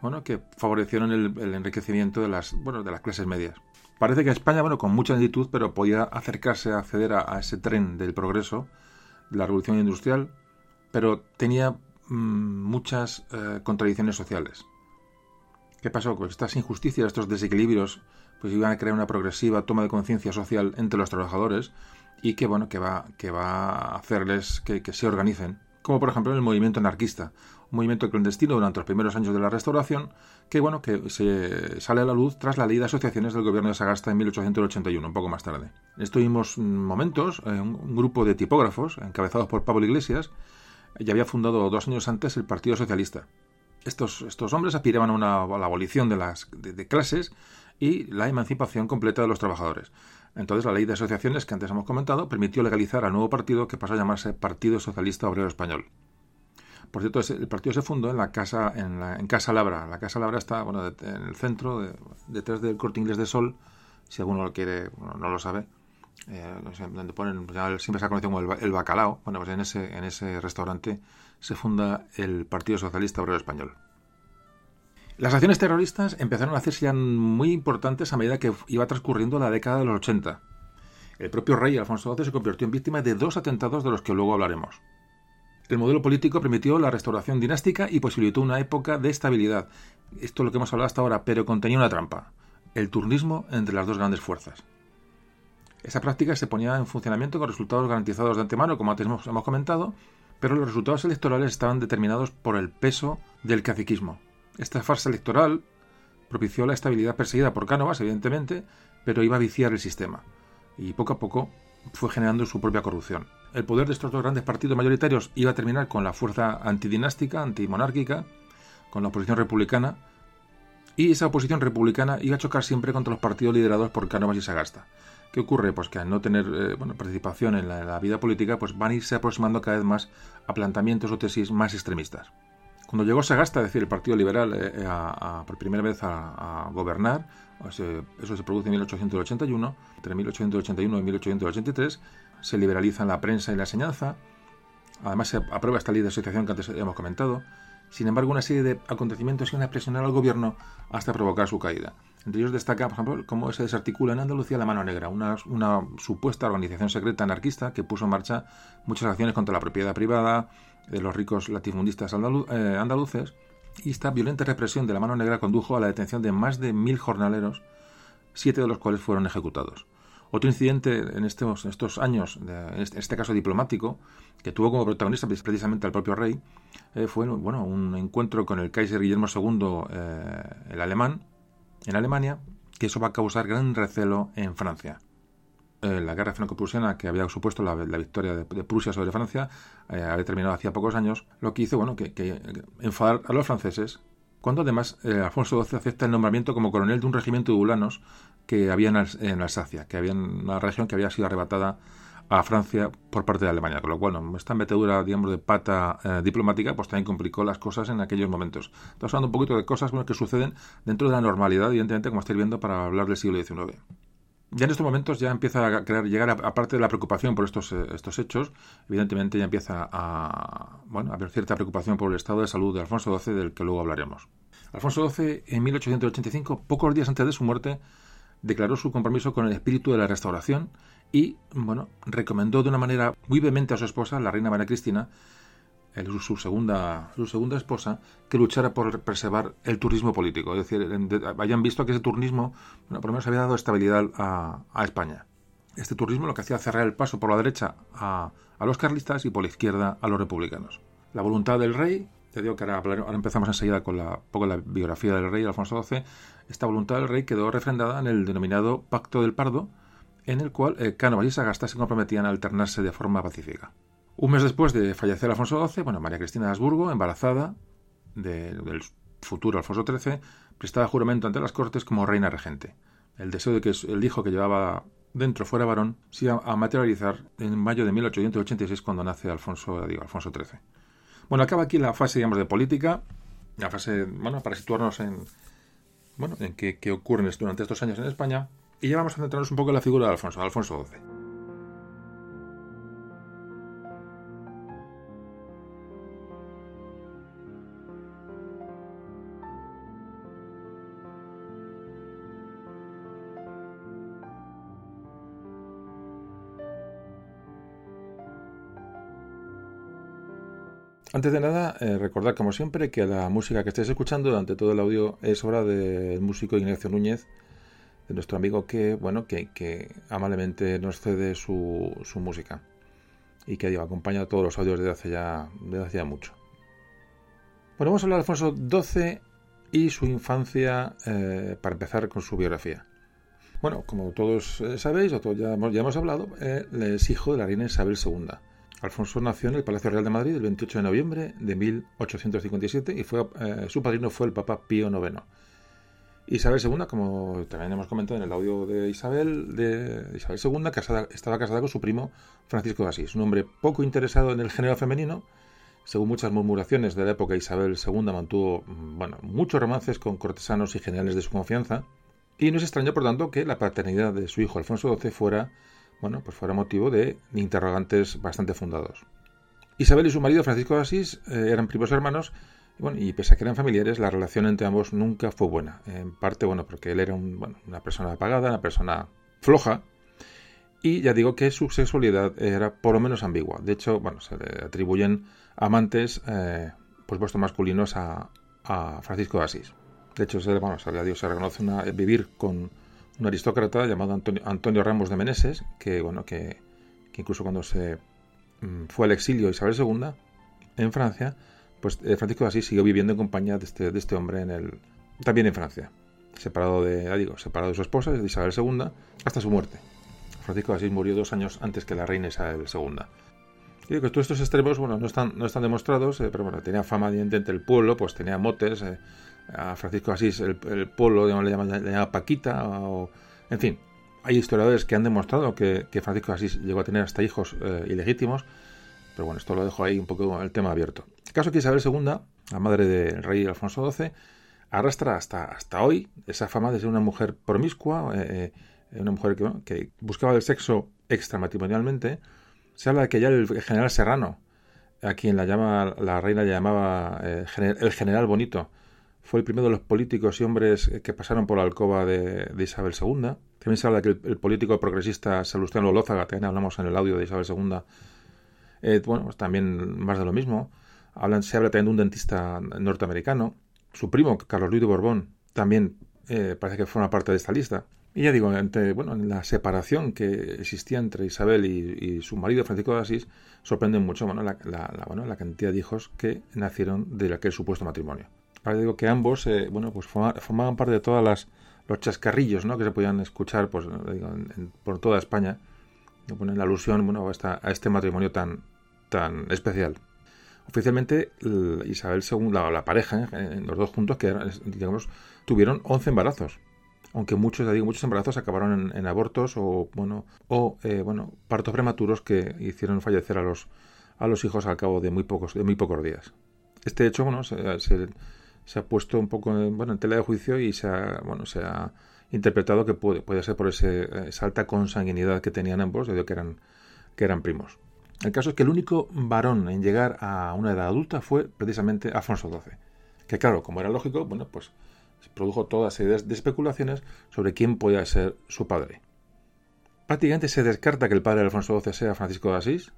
bueno, que favorecieron el, enriquecimiento de las, bueno, de las clases medias. Parece que España, bueno, con mucha lentitud, pero podía acercarse a acceder a, ese tren del progreso, de la revolución industrial, pero tenía mm, muchas eh, contradicciones sociales. ¿Qué pasó? Pues estas injusticias, estos desequilibrios, pues iban a crear una progresiva toma de conciencia social entre los trabajadores y que, bueno, que va, que va a hacerles que, que se organicen. Como por ejemplo el movimiento anarquista, movimiento clandestino durante los primeros años de la Restauración, que bueno, que se sale a la luz tras la ley de asociaciones del gobierno de Sagasta en 1881, un poco más tarde. En estos mismos momentos, eh, un grupo de tipógrafos, encabezados por Pablo Iglesias, ya había fundado dos años antes el Partido Socialista. Estos, estos hombres aspiraban a, una, la abolición de las de clases y la emancipación completa de los trabajadores. Entonces la ley de asociaciones que antes hemos comentado permitió legalizar al nuevo partido que pasó a llamarse Partido Socialista Obrero Español. Por cierto, el partido se fundó en la casa en, la, Casa Labra. La Casa Labra está bueno, en el centro, detrás del Corte Inglés de Sol, si alguno lo quiere, no lo sabe. Eh, donde ponen, siempre se ha conocido como el, bacalao. Bueno, pues en ese, en ese restaurante se funda el Partido Socialista Obrero Español. Las acciones terroristas empezaron a hacerse ya muy importantes a medida que iba transcurriendo la década de los 80. El propio rey Alfonso XII se convirtió en víctima de dos atentados de los que luego hablaremos. El modelo político permitió la restauración dinástica y posibilitó una época de estabilidad. Esto es lo que hemos hablado hasta ahora, pero contenía una trampa, el turnismo entre las dos grandes fuerzas. Esa práctica se ponía en funcionamiento con resultados garantizados de antemano, como antes hemos, comentado, pero los resultados electorales estaban determinados por el peso del caciquismo. Esta farsa electoral propició la estabilidad perseguida por Cánovas, evidentemente, pero iba a viciar el sistema. Y poco a poco fue generando su propia corrupción. El poder de estos dos grandes partidos mayoritarios iba a terminar con la fuerza antidinástica, antimonárquica, con la oposición republicana, y esa oposición republicana iba a chocar siempre contra los partidos liderados por Cánovas y Sagasta. ¿Qué ocurre? Pues que al no tener eh, participación en la, vida política, pues van a irse aproximando cada vez más a planteamientos o tesis más extremistas. Cuando llegó Sagasta, es decir, el Partido Liberal, eh, eh, por primera vez a, gobernar, eso se produce en 1881, entre 1881 y 1883, se liberalizan la prensa y la enseñanza, además se aprueba esta ley de asociación que antes hemos comentado, sin embargo una serie de acontecimientos iban a presionar al gobierno hasta provocar su caída. Entre ellos destaca, por ejemplo, cómo se desarticula en Andalucía la Mano Negra, una, supuesta organización secreta anarquista que puso en marcha muchas acciones contra la propiedad privada, de los ricos latifundistas eh, andaluces, y esta violenta represión de la mano negra condujo a la detención de más de mil jornaleros, siete de los cuales fueron ejecutados. Otro incidente en estos, años, en este, este, caso diplomático, que tuvo como protagonista precisamente al propio rey, eh, fue bueno, un encuentro con el Kaiser Guillermo II, eh, el alemán, en Alemania, que eso va a causar gran recelo en Francia. eh, la guerra franco-prusiana que había supuesto la, victoria de, Prusia sobre Francia, había terminado hacía pocos años, lo que hizo, bueno, que, que enfadar a los franceses, cuando además Alfonso XII acepta el nombramiento como coronel de un regimiento de ulanos que había en, Alsacia, que había una región que había sido arrebatada a Francia por parte de Alemania, con lo cual esta metedura, digamos, de pata eh, diplomática, pues también complicó las cosas en aquellos momentos. Estamos hablando un poquito de cosas que suceden dentro de la normalidad, evidentemente, como estáis viendo, para hablar del siglo XIX. Ya en estos momentos ya empieza a crear, llegar, aparte de la preocupación por estos, eh, estos hechos, evidentemente ya empieza a, bueno, a haber cierta preocupación por el estado de salud de Alfonso XII, del que luego hablaremos. Alfonso XII, en 1885, pocos días antes de su muerte, declaró su compromiso con el espíritu de la restauración y, bueno, recomendó de una manera muy vehemente a su esposa, la reina María Cristina, su segunda, su segunda esposa, que luchara por preservar el turismo político. Es decir, hayan visto que ese turismo, bueno, por lo menos había dado estabilidad a, España. Este turismo lo que hacía cerrar el paso por la derecha a, los carlistas y por la izquierda a los republicanos. La voluntad del rey, te digo que ahora, ahora empezamos enseguida con la, poco la biografía del rey Alfonso XII, esta voluntad del rey quedó refrendada en el denominado Pacto del Pardo, en el cual eh, Cánovas y Sagasta se comprometían a alternarse de forma pacífica. Un mes después de fallecer Alfonso XII, bueno, María Cristina de Habsburgo, embarazada del futuro Alfonso XIII, prestaba juramento ante las Cortes como reina regente. El deseo de que el hijo que llevaba dentro fuera varón se iba a materializar en mayo de 1886 cuando nace Alfonso, digo, Alfonso XIII. Bueno, acaba aquí la fase, digamos, de política, la fase, bueno, para situarnos en, bueno, en qué, qué ocurre durante estos años en España. Y ya vamos a centrarnos un poco en la figura de Alfonso, Alfonso XII. Antes de nada, eh, recordad como siempre que la música que estáis escuchando durante todo el audio es obra del músico Ignacio Núñez, de nuestro amigo que, bueno, que, amablemente nos cede su, música y que digo, acompaña todos los audios desde hace ya, desde hace mucho. Bueno, vamos a hablar de Alfonso XII y su infancia eh, para empezar con su biografía. Bueno, como todos eh, sabéis, o todos ya hemos, ya hemos hablado, eh, es hijo de la reina Isabel II. Alfonso nació en el Palacio Real de Madrid el 28 de noviembre de 1857 y fue, su padrino fue el Papa Pío IX. Isabel II, como también hemos comentado en el audio de Isabel, II, casada, estaba casada con su primo Francisco de Asís, un hombre poco interesado en el género femenino. Según muchas murmuraciones de la época, Isabel II mantuvo mm, muchos romances con cortesanos y generales de su confianza. Y no es extraño, por tanto, que la paternidad de su hijo Alfonso XII fuera, bueno, pues fuera motivo de interrogantes bastante fundados. Isabel y su marido Francisco de Asís eh, eran primos hermanos y pese a que eran familiares, la relación entre ambos nunca fue buena. En parte, bueno, porque él era una persona apagada, una persona floja, y ya digo que su sexualidad era por lo menos ambigua. De hecho, bueno, se le atribuyen amantes, eh, por masculinos a, Francisco de Asís. De hecho, se, bueno, se, se reconoce una, vivir con un aristócrata llamado Antonio, Ramos de Meneses, que, bueno, que, incluso cuando se mm, fue al exilio Isabel II en Francia, pues eh, Francisco de Asís siguió viviendo en compañía de este, de este hombre en el, también en Francia, separado de, digo, separado de su esposa, de Isabel II, hasta su muerte. Francisco de Asís murió dos años antes que la reina Isabel II. Y que todos estos extremos, bueno, no están, no están demostrados, eh, pero bueno, tenía fama de entre el pueblo, pues tenía motes, eh, a Francisco Asís el, pueblo le, llama, Paquita, o, en fin, hay historiadores que han demostrado que, Francisco de Asís llegó a tener hasta hijos ilegítimos, pero bueno, esto lo dejo ahí un poco el tema abierto. El caso que Isabel II, la madre del rey Alfonso XII, arrastra hasta, hasta hoy esa fama de ser una mujer promiscua, eh, eh, una mujer que, buscaba el sexo extramatrimonialmente. Se habla de que ya el general Serrano, a quien la, llama, la reina le llamaba eh, el general bonito, fue el primero de los políticos y hombres que pasaron por la alcoba de, Isabel II. También se habla que el, político progresista Salustiano Lózaga, también hablamos en el audio de Isabel II, bueno, pues también más de lo mismo se habla también de un dentista norteamericano. Su primo, Carlos Luis de Borbón, también eh, parece que forma parte de esta lista. Y ya digo, bueno, en la separación que existía entre Isabel y, su marido Francisco de Asís, sorprende mucho la, bueno, la cantidad de hijos que nacieron de aquel supuesto matrimonio. Ahora digo que ambos eh, bueno, pues formaban parte de todas las los chascarrillos ¿no? que se podían escuchar pues, por toda España ponen alusión bueno, a, a este matrimonio tan, tan especial. Oficialmente, Isabel II, la, pareja, eh, los dos juntos, que digamos, tuvieron 11 embarazos. Aunque muchos, digo, muchos embarazos acabaron en, abortos o, bueno, o eh, bueno, partos prematuros que hicieron fallecer a los, a los hijos al cabo de muy pocos, de muy pocos días. Este hecho, bueno, se, ha puesto un poco en, bueno, en tela de juicio y se ha, bueno, se ha interpretado que puede, puede ser por ese, esa alta consanguinidad que tenían ambos, debido que eran, que eran primos. El caso es que el único varón en llegar a una edad adulta fue precisamente Alfonso XII. Que claro, como era lógico, bueno, pues se produjo toda serie de especulaciones sobre quién podía ser su padre. Prácticamente se descarta que el padre de Alfonso XII sea Francisco de Asís.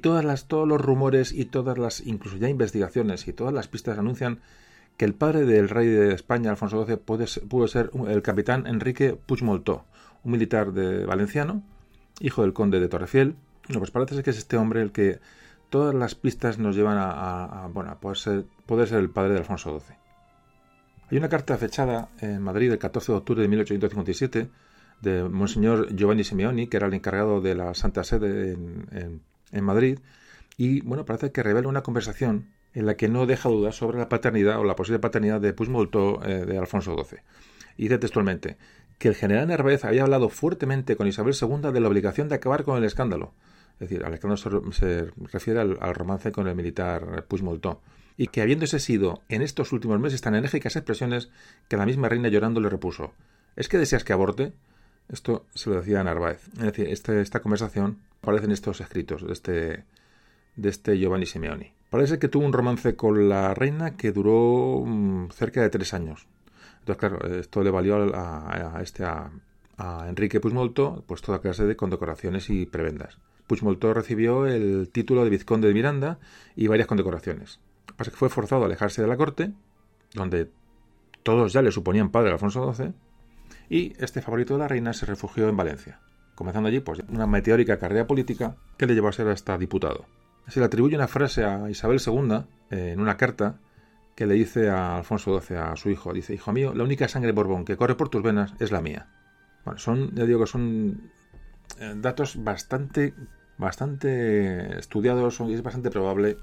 Todas las, todos los rumores y todas las, incluso ya investigaciones y todas las pistas anuncian que el padre del rey de España, Alfonso XII, pudo ser el capitán Enrique Puigmoltó, un militar de valenciano, hijo del conde de Torrefiel, no, pues parece que es este hombre el que todas las pistas nos llevan a, bueno, poder ser, el padre de Alfonso XII. Hay una carta fechada en Madrid el 14 de octubre de 1857 de Monseñor Giovanni Simeoni, que era el encargado de la Santa Sede en, Madrid, y bueno, parece que revela una conversación en la que no deja dudas sobre la paternidad o la posible paternidad de Puigmoltó eh, de Alfonso XII. Y dice textualmente que el general Narváez había hablado fuertemente con Isabel II de la obligación de acabar con el escándalo, es decir, Alejandro se, refiere al, romance con el militar Puigmoltó. Y que habiéndose sido en estos últimos meses tan enérgicas expresiones que la misma reina llorando le repuso. ¿Es que deseas que aborte? Esto se lo decía a Narváez. Es decir, este, esta conversación aparece en estos escritos de este, de este Giovanni Simeoni. Parece que tuvo un romance con la reina que duró mm, cerca de tres años. Entonces, claro, esto le valió a, este a, Enrique Puigmolto pues toda clase de condecoraciones y prebendas. Puigmoltó recibió el título de vizconde de Miranda y varias condecoraciones. Pasa que fue forzado a alejarse de la corte, donde todos ya le suponían padre de Alfonso XII, y este favorito de la reina se refugió en Valencia, comenzando allí pues, una meteórica carrera política que le llevó a ser hasta diputado. Se le atribuye una frase a Isabel II eh, en una carta que le dice a Alfonso XII, a su hijo, dice, hijo mío, la única sangre Borbón que corre por tus venas es la mía. Bueno, son, ya digo que son eh, datos bastante bastante estudiados y es bastante probable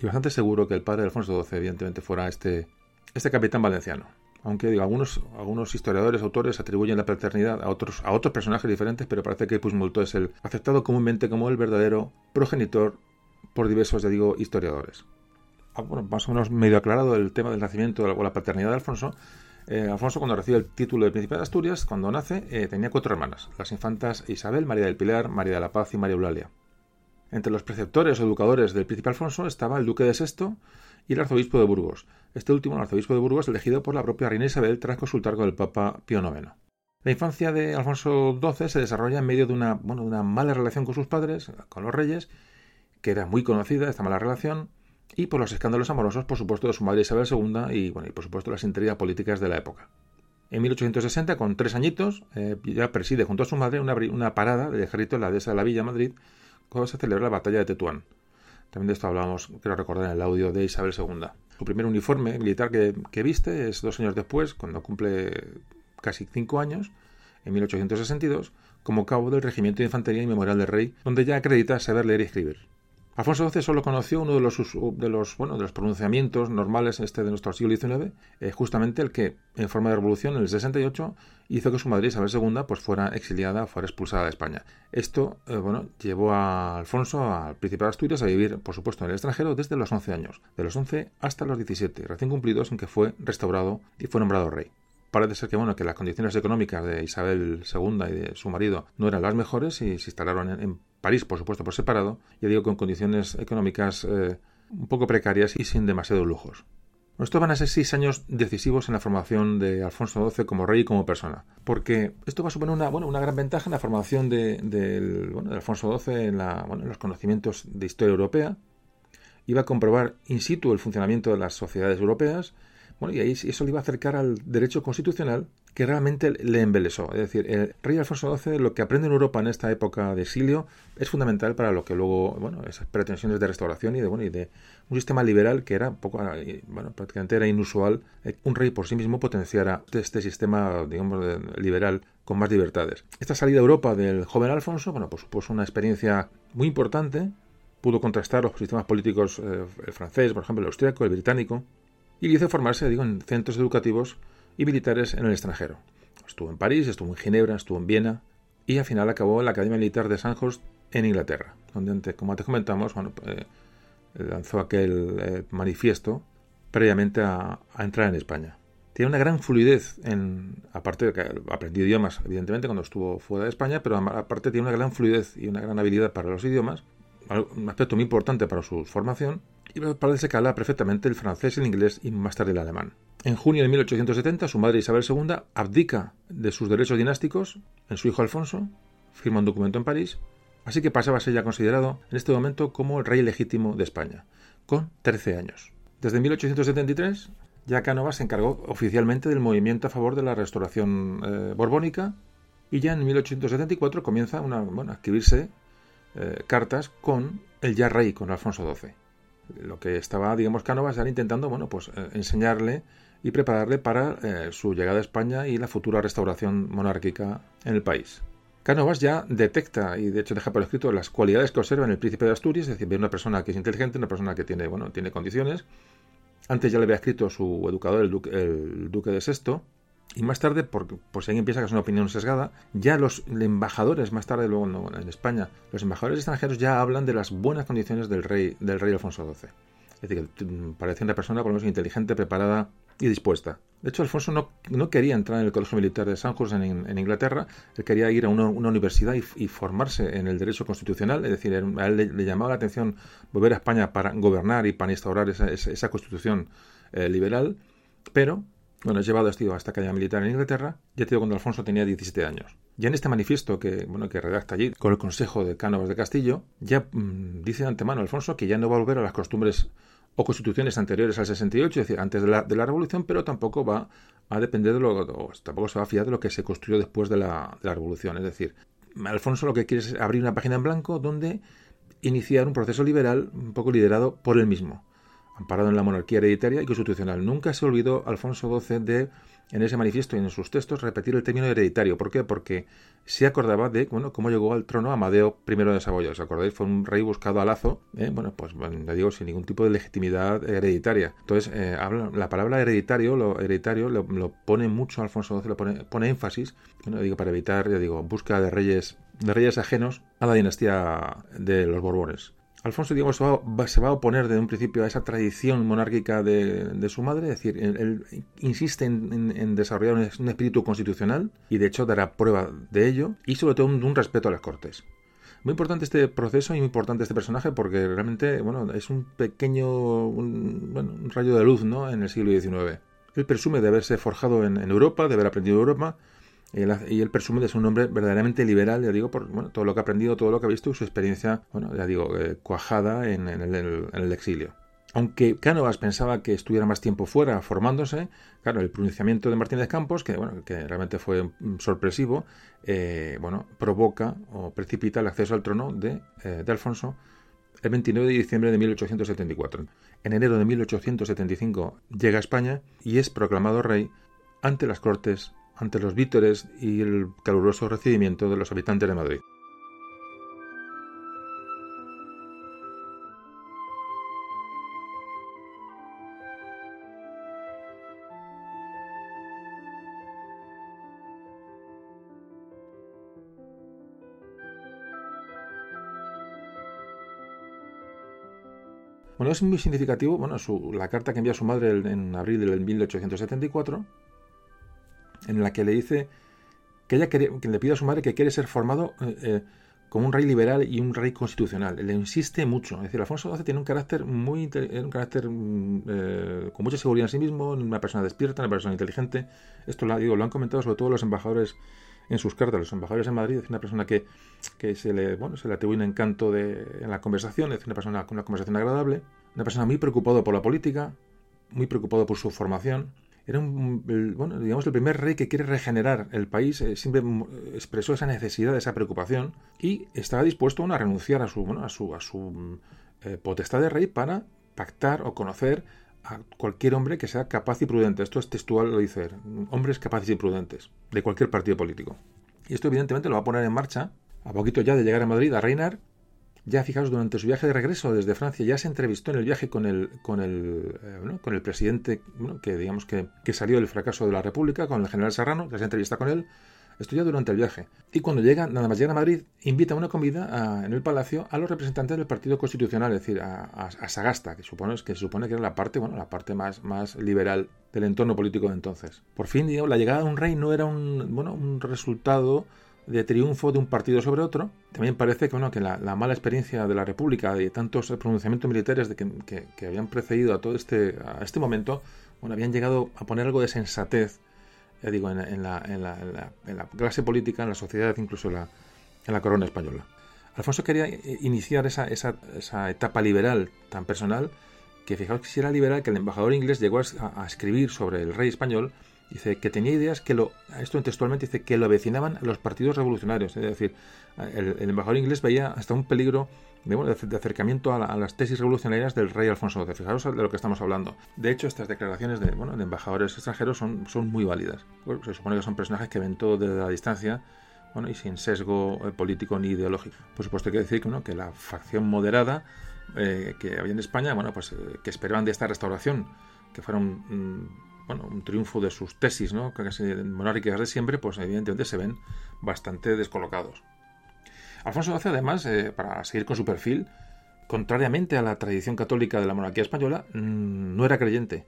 y bastante seguro que el padre de Alfonso XII evidentemente fuera este, este capitán valenciano. Aunque digo, algunos, algunos historiadores, autores atribuyen la paternidad a otros, a otros personajes diferentes, pero parece que Puigmoltó es el aceptado comúnmente como el verdadero progenitor por diversos, ya digo, historiadores. Ah, bueno, más o menos medio aclarado el tema del nacimiento o la paternidad de Alfonso, eh, Alfonso, cuando recibe el título de príncipe de Asturias, cuando nace, eh, tenía cuatro hermanas, las infantas Isabel, María del Pilar, María de la Paz y María Eulalia. Entre los preceptores o educadores del príncipe Alfonso estaba el duque de Sexto y el arzobispo de Burgos. Este último, el arzobispo de Burgos, elegido por la propia reina Isabel tras consultar con el papa Pío IX. La infancia de Alfonso XII se desarrolla en medio de una, bueno, de una mala relación con sus padres, con los reyes, que era muy conocida esta mala relación, y por los escándalos amorosos, por supuesto, de su madre Isabel II y, bueno, y por supuesto, las intrigas políticas de la época. En 1860, con tres añitos, eh, ya preside junto a su madre una, parada del ejército en la dehesa de la Villa Madrid cuando se celebra la batalla de Tetuán. También de esto hablábamos, quiero recordar, en el audio de Isabel II. Su primer uniforme militar que, que viste es dos años después, cuando cumple casi cinco años, en 1862, como cabo del Regimiento de Infantería y Memorial del Rey, donde ya acredita saber leer y escribir. Alfonso XII solo conoció uno de los, de los, bueno, de los pronunciamientos normales este de nuestro siglo XIX, eh, justamente el que, en forma de revolución, en el 68, hizo que su madre Isabel II pues, fuera exiliada, fuera expulsada de España. Esto eh, bueno, llevó a Alfonso, al príncipe de Asturias, a vivir, por supuesto, en el extranjero desde los 11 años, de los 11 hasta los 17, recién cumplidos en que fue restaurado y fue nombrado rey parece ser que bueno que las condiciones económicas de Isabel II y de su marido no eran las mejores y se instalaron en, París, por supuesto, por separado, ya digo, con condiciones económicas eh, un poco precarias y sin demasiados lujos. Estos van a ser seis años decisivos en la formación de Alfonso XII como rey y como persona, porque esto va a suponer una, bueno, una gran ventaja en la formación de, Alfonso XII en, en los conocimientos de historia europea, iba a comprobar in situ el funcionamiento de las sociedades europeas, bueno, y ahí eso le iba a acercar al derecho constitucional que realmente le embelesó. Es decir, el rey Alfonso XII, lo que aprende en Europa en esta época de exilio, es fundamental para lo que luego, bueno, esas pretensiones de restauración y de, bueno, y de un sistema liberal que era poco, bueno, prácticamente era inusual eh, un rey por sí mismo potenciara este sistema, digamos, liberal con más libertades. Esta salida a Europa del joven Alfonso, bueno, pues supuso una experiencia muy importante, pudo contrastar los sistemas políticos, eh, el francés, por ejemplo, el austriaco, el británico, y le hizo formarse, digo, en centros educativos y militares en el extranjero. Estuvo en París, estuvo en Ginebra, estuvo en Viena y al final acabó en la Academia Militar de Sandhurst en Inglaterra, donde, como antes comentamos, eh, lanzó aquel eh, manifiesto previamente a, entrar en España. Tiene una gran fluidez, en, aparte de que aprendió idiomas, evidentemente, cuando estuvo fuera de España, pero aparte tiene una gran fluidez y una gran habilidad para los idiomas, un aspecto muy importante para su formación, y parece que habla perfectamente el francés, el inglés y más tarde el alemán. En junio de 1870, su madre Isabel II abdica de sus derechos dinásticos en su hijo Alfonso, firma un documento en París, así que pasaba a ser ya considerado en este momento como el rey legítimo de España, con 13 años. Desde 1873, ya Cánovas se encargó oficialmente del movimiento a favor de la restauración eh, borbónica y ya en 1874 comienza a escribirse eh, cartas con el ya rey, con Alfonso XII. Lo que estaba, digamos, Cánovas era intentando, bueno, pues eh, enseñarle y prepararle para eh, su llegada a España y la futura restauración monárquica en el país. Cánovas ya detecta y de hecho deja por escrito las cualidades que observa en el príncipe de Asturias, es decir, una persona que es inteligente, una persona que tiene, bueno, tiene condiciones. Antes ya le había escrito su educador, el duque, el duque de Sexto, y más tarde, por, por si alguien piensa que es una opinión sesgada, ya los embajadores, más tarde luego en España, los embajadores extranjeros ya hablan de las buenas condiciones del rey, del rey Alfonso XII. Es decir, que parecía una persona por lo menos inteligente, preparada y dispuesta. De hecho, Alfonso no, no quería entrar en el Colegio Militar de Sandhurst en, en Inglaterra, él quería ir a una, universidad y, formarse en el derecho constitucional, es decir, a él le, llamaba la atención volver a España para gobernar y para instaurar esa, esa, constitución eh, liberal, pero bueno, es llevado a esta academia militar en Inglaterra, ya te digo, cuando Alfonso tenía 17 años. Ya en este manifiesto que, bueno, que redacta allí con el consejo de Cánovas de Castillo, ya mm, dice de antemano Alfonso que ya no va a volver a las costumbres o constituciones anteriores al 68, es decir, antes de la, de la revolución, pero tampoco va a depender de lo, o tampoco se va a fiar de lo que se construyó después de de la revolución. Es decir, Alfonso lo que quiere es abrir una página en blanco donde iniciar un proceso liberal un poco liderado por él mismo amparado en la monarquía hereditaria y constitucional. Nunca se olvidó Alfonso XII de, en ese manifiesto y en sus textos, repetir el término hereditario. ¿Por qué? Porque se acordaba de bueno, cómo llegó al trono Amadeo I de Saboya. ¿Os acordáis? Fue un rey buscado a lazo, ¿eh? bueno, pues le digo, sin ningún tipo de legitimidad hereditaria. Entonces, eh, la palabra hereditario, lo hereditario, lo, pone mucho Alfonso XII, lo pone, pone énfasis, bueno, digo, para evitar, ya digo, búsqueda de reyes, de reyes ajenos a la dinastía de los Borbones. Alfonso, digamos, se va, a oponer desde un principio a esa tradición monárquica de, su madre, es decir, él, insiste en, desarrollar un, espíritu constitucional y de hecho dará prueba de ello y sobre todo un, respeto a las Cortes. Muy importante este proceso y muy importante este personaje porque realmente, bueno, es un pequeño, un, rayo de luz, ¿no? En el siglo XIX. Él presume de haberse forjado en, en Europa, de haber aprendido Europa, y él, de ser un hombre verdaderamente liberal, ya digo, por bueno, todo lo que ha aprendido, todo lo que ha visto y su experiencia, bueno, ya digo, eh, cuajada en, el, exilio. Aunque Cánovas pensaba que estuviera más tiempo fuera formándose, claro, el pronunciamiento de Martínez Campos, que, bueno, que realmente fue sorpresivo, eh, bueno, provoca o precipita el acceso al trono de, eh, de Alfonso el 29 de diciembre de 1874. En enero de 1875 llega a España y es proclamado rey ante las Cortes ante los vítores y el caluroso recibimiento de los habitantes de Madrid. Bueno, es muy significativo, bueno, la carta que envía su madre en abril del 1874 en la que le dice que ella que le pide a su madre que quiere ser formado eh, eh, como un rey liberal y un rey constitucional. Le insiste mucho. Es decir, Alfonso XII tiene un carácter muy un carácter mm, eh, con mucha seguridad en sí mismo, una persona despierta, una persona inteligente. Esto lo, han comentado sobre todo los embajadores en sus cartas, los embajadores en Madrid, es una persona que, que se le bueno se le atribuye un encanto de, en la conversación, es una persona con una conversación agradable, una persona muy preocupada por la política, muy preocupado por su formación era el, bueno, digamos el primer rey que quiere regenerar el país, eh, siempre expresó esa necesidad, esa preocupación y estaba dispuesto a renunciar a su, bueno, a su, a su eh, potestad de rey para pactar o conocer a cualquier hombre que sea capaz y prudente. Esto es textual, lo dice, hombres capaces y prudentes, de cualquier partido político. Y esto evidentemente lo va a poner en marcha, a poquito ya de llegar a Madrid a reinar, ya fijaos, durante su viaje de regreso desde Francia, ya se entrevistó en el viaje con el, con el, eh, con el presidente que digamos que, que, salió del fracaso de la República, con el general Serrano, ya se entrevista con él, esto ya durante el viaje. Y cuando llega, nada más llega a Madrid, invita a una comida en el palacio a los representantes del Partido Constitucional, es decir, a, Sagasta, que, supone, que se supone que era la parte, bueno, la parte más, más liberal del entorno político de entonces. Por fin, digamos, la llegada de un rey no era un, bueno, un resultado de triunfo de un partido sobre otro. También parece que, bueno, que la, mala experiencia de la República, de tantos pronunciamientos militares que, que, habían precedido a todo este, a este momento, bueno, habían llegado a poner algo de sensatez, digo, en, la, en, la, clase política, en la sociedad, incluso en la, corona española. Alfonso quería iniciar esa, esa, etapa liberal tan personal que fijaos que si era liberal que el embajador inglés llegó a escribir sobre el rey español Dice que tenía ideas que lo, esto textualmente dice que lo avecinaban a los partidos revolucionarios. Es decir, el, embajador inglés veía hasta un peligro de, acercamiento a, las tesis revolucionarias del rey Alfonso XII. Fijaros de lo que estamos hablando. De hecho, estas declaraciones de, bueno, de embajadores extranjeros son, son muy válidas. se supone que son personajes que ven todo desde la distancia bueno, y sin sesgo eh, político ni ideológico. Por supuesto, hay que decir que, que la facción moderada eh, que había en España, bueno, pues eh, que esperaban de esta restauración, que fueron mm, un triunfo de sus tesis, ¿no? casi monárquicas de siempre, pues evidentemente se ven bastante descolocados. Alfonso XII, además, eh, para seguir con su perfil, contrariamente a la tradición católica de la monarquía española, mm, no era creyente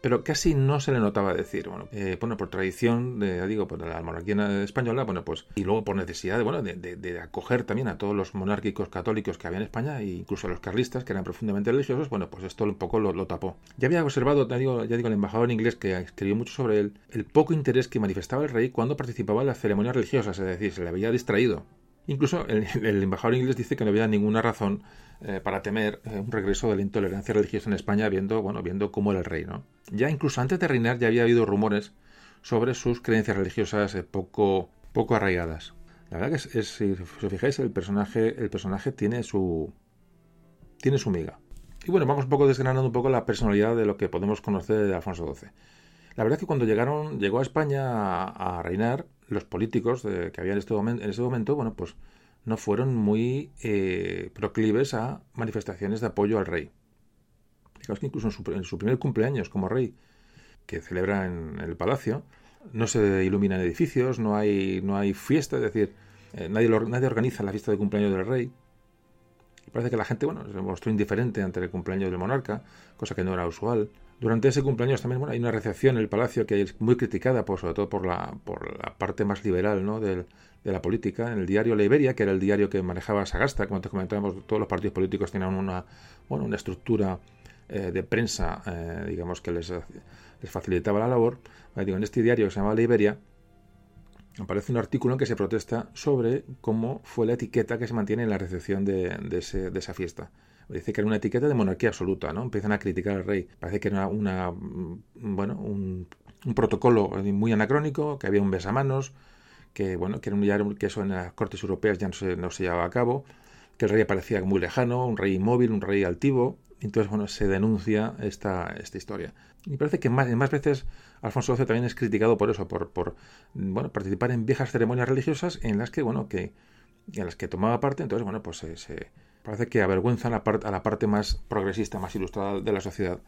pero casi no se le notaba decir. Bueno, eh, bueno por tradición, de, digo, por la monarquía española, bueno, pues, y luego por necesidad de, bueno, de, acoger también a todos los monárquicos católicos que había en España, e incluso a los carlistas, que eran profundamente religiosos, bueno, pues esto un poco lo, tapó. Ya había observado, ya digo, ya digo, el embajador inglés que escribió mucho sobre él, el poco interés que manifestaba el rey cuando participaba en las ceremonias religiosas, es decir, se le había distraído. Incluso el, embajador inglés dice que no había ninguna razón eh, para temer eh, un regreso de la intolerancia religiosa en España, viendo, bueno, viendo cómo era el rey. ¿no? Ya incluso antes de reinar ya había habido rumores sobre sus creencias religiosas eh, poco, poco arraigadas. La verdad que es, si os fijáis, el personaje, el personaje tiene su tiene su miga. Y bueno, vamos un poco desgranando un poco la personalidad de lo que podemos conocer de Alfonso XII. La verdad es que cuando llegaron, llegó a España a reinar, los políticos que había en este, momento, en ese momento, bueno, pues no fueron muy eh, proclives a manifestaciones de apoyo al rey. Digamos que incluso en su, primer cumpleaños como rey, que celebra en, el palacio, no se iluminan edificios, no hay, no hay fiesta, es decir, eh, nadie, nadie organiza la fiesta de cumpleaños del rey. Parece que la gente, bueno, se mostró indiferente ante el cumpleaños del monarca, cosa que no era usual. Durante ese cumpleaños también bueno, hay una recepción en el palacio que es muy criticada, por, sobre todo por la, por la parte más liberal ¿no? de la política. En el diario La Iberia, que era el diario que manejaba Sagasta, como antes comentábamos, todos los partidos políticos tenían una, bueno, una estructura eh, de prensa, eh, digamos, que les, facilitaba la labor. digo, en este diario que se llama La Iberia, aparece un artículo en que se protesta sobre cómo fue la etiqueta que se mantiene en la recepción de, de, ese, de esa fiesta dice que era una etiqueta de monarquía absoluta, ¿no? Empiezan a criticar al rey. Parece que era una, mm, bueno, un, protocolo muy anacrónico, que había un besamanos, que bueno, que, era un, que eso en las cortes europeas ya no se, no se llevaba a cabo, que el rey parecía muy lejano, un rey inmóvil, un rey altivo. Entonces, bueno, se denuncia esta, esta historia. Y parece que más, más veces Alfonso XII también es criticado por eso, por, por bueno, participar en viejas ceremonias religiosas en las que, bueno, que en las que tomaba parte, entonces, bueno, pues se parece que avergüenzan a, la parte más progresista, más ilustrada de la sociedad.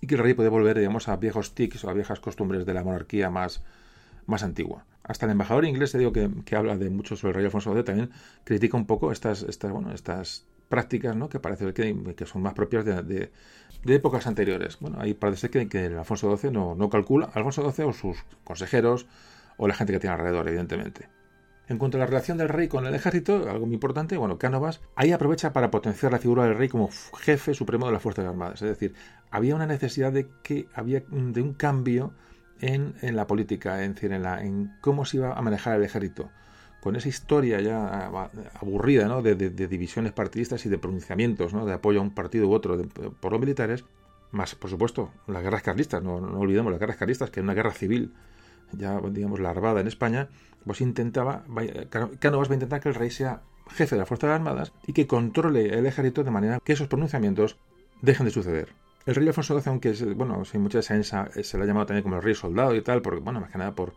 Y que el rey puede volver, digamos, a viejos tics o a viejas costumbres de la monarquía más, más antigua. Hasta el embajador inglés, te digo, que, que habla de mucho sobre el rey Alfonso X, también critica un poco estas, estas, bueno, estas prácticas ¿no? que parece que, que son más propias de, de, épocas anteriores. Bueno, ahí parece que, que el Alfonso XII no, no calcula, Alfonso XII o sus consejeros o la gente que tiene alrededor, evidentemente. En cuanto a la relación del rey con el ejército, algo muy importante, bueno, Cánovas ahí aprovecha para potenciar la figura del rey como jefe supremo de las Fuerzas Armadas. Es decir, había una necesidad de que había de un cambio en, la política, en, en, la, en cómo se iba a manejar el ejército con esa historia ya aburrida ¿no? de, divisiones partidistas y de pronunciamientos ¿no? de apoyo a un partido u otro por los militares, Más, por supuesto, las guerras carlistas, no, no olvidemos las guerras carlistas, que es una guerra civil, ya digamos larvada en España, pues intentaba, Cánovas va a intentar que el rey sea jefe de las Fuerzas Armadas y que controle el ejército de manera que esos pronunciamientos dejen de suceder. El rey Alfonso XII, aunque bueno, sin mucha defensa, se le ha llamado también como el rey soldado y tal, porque, bueno, más que nada por,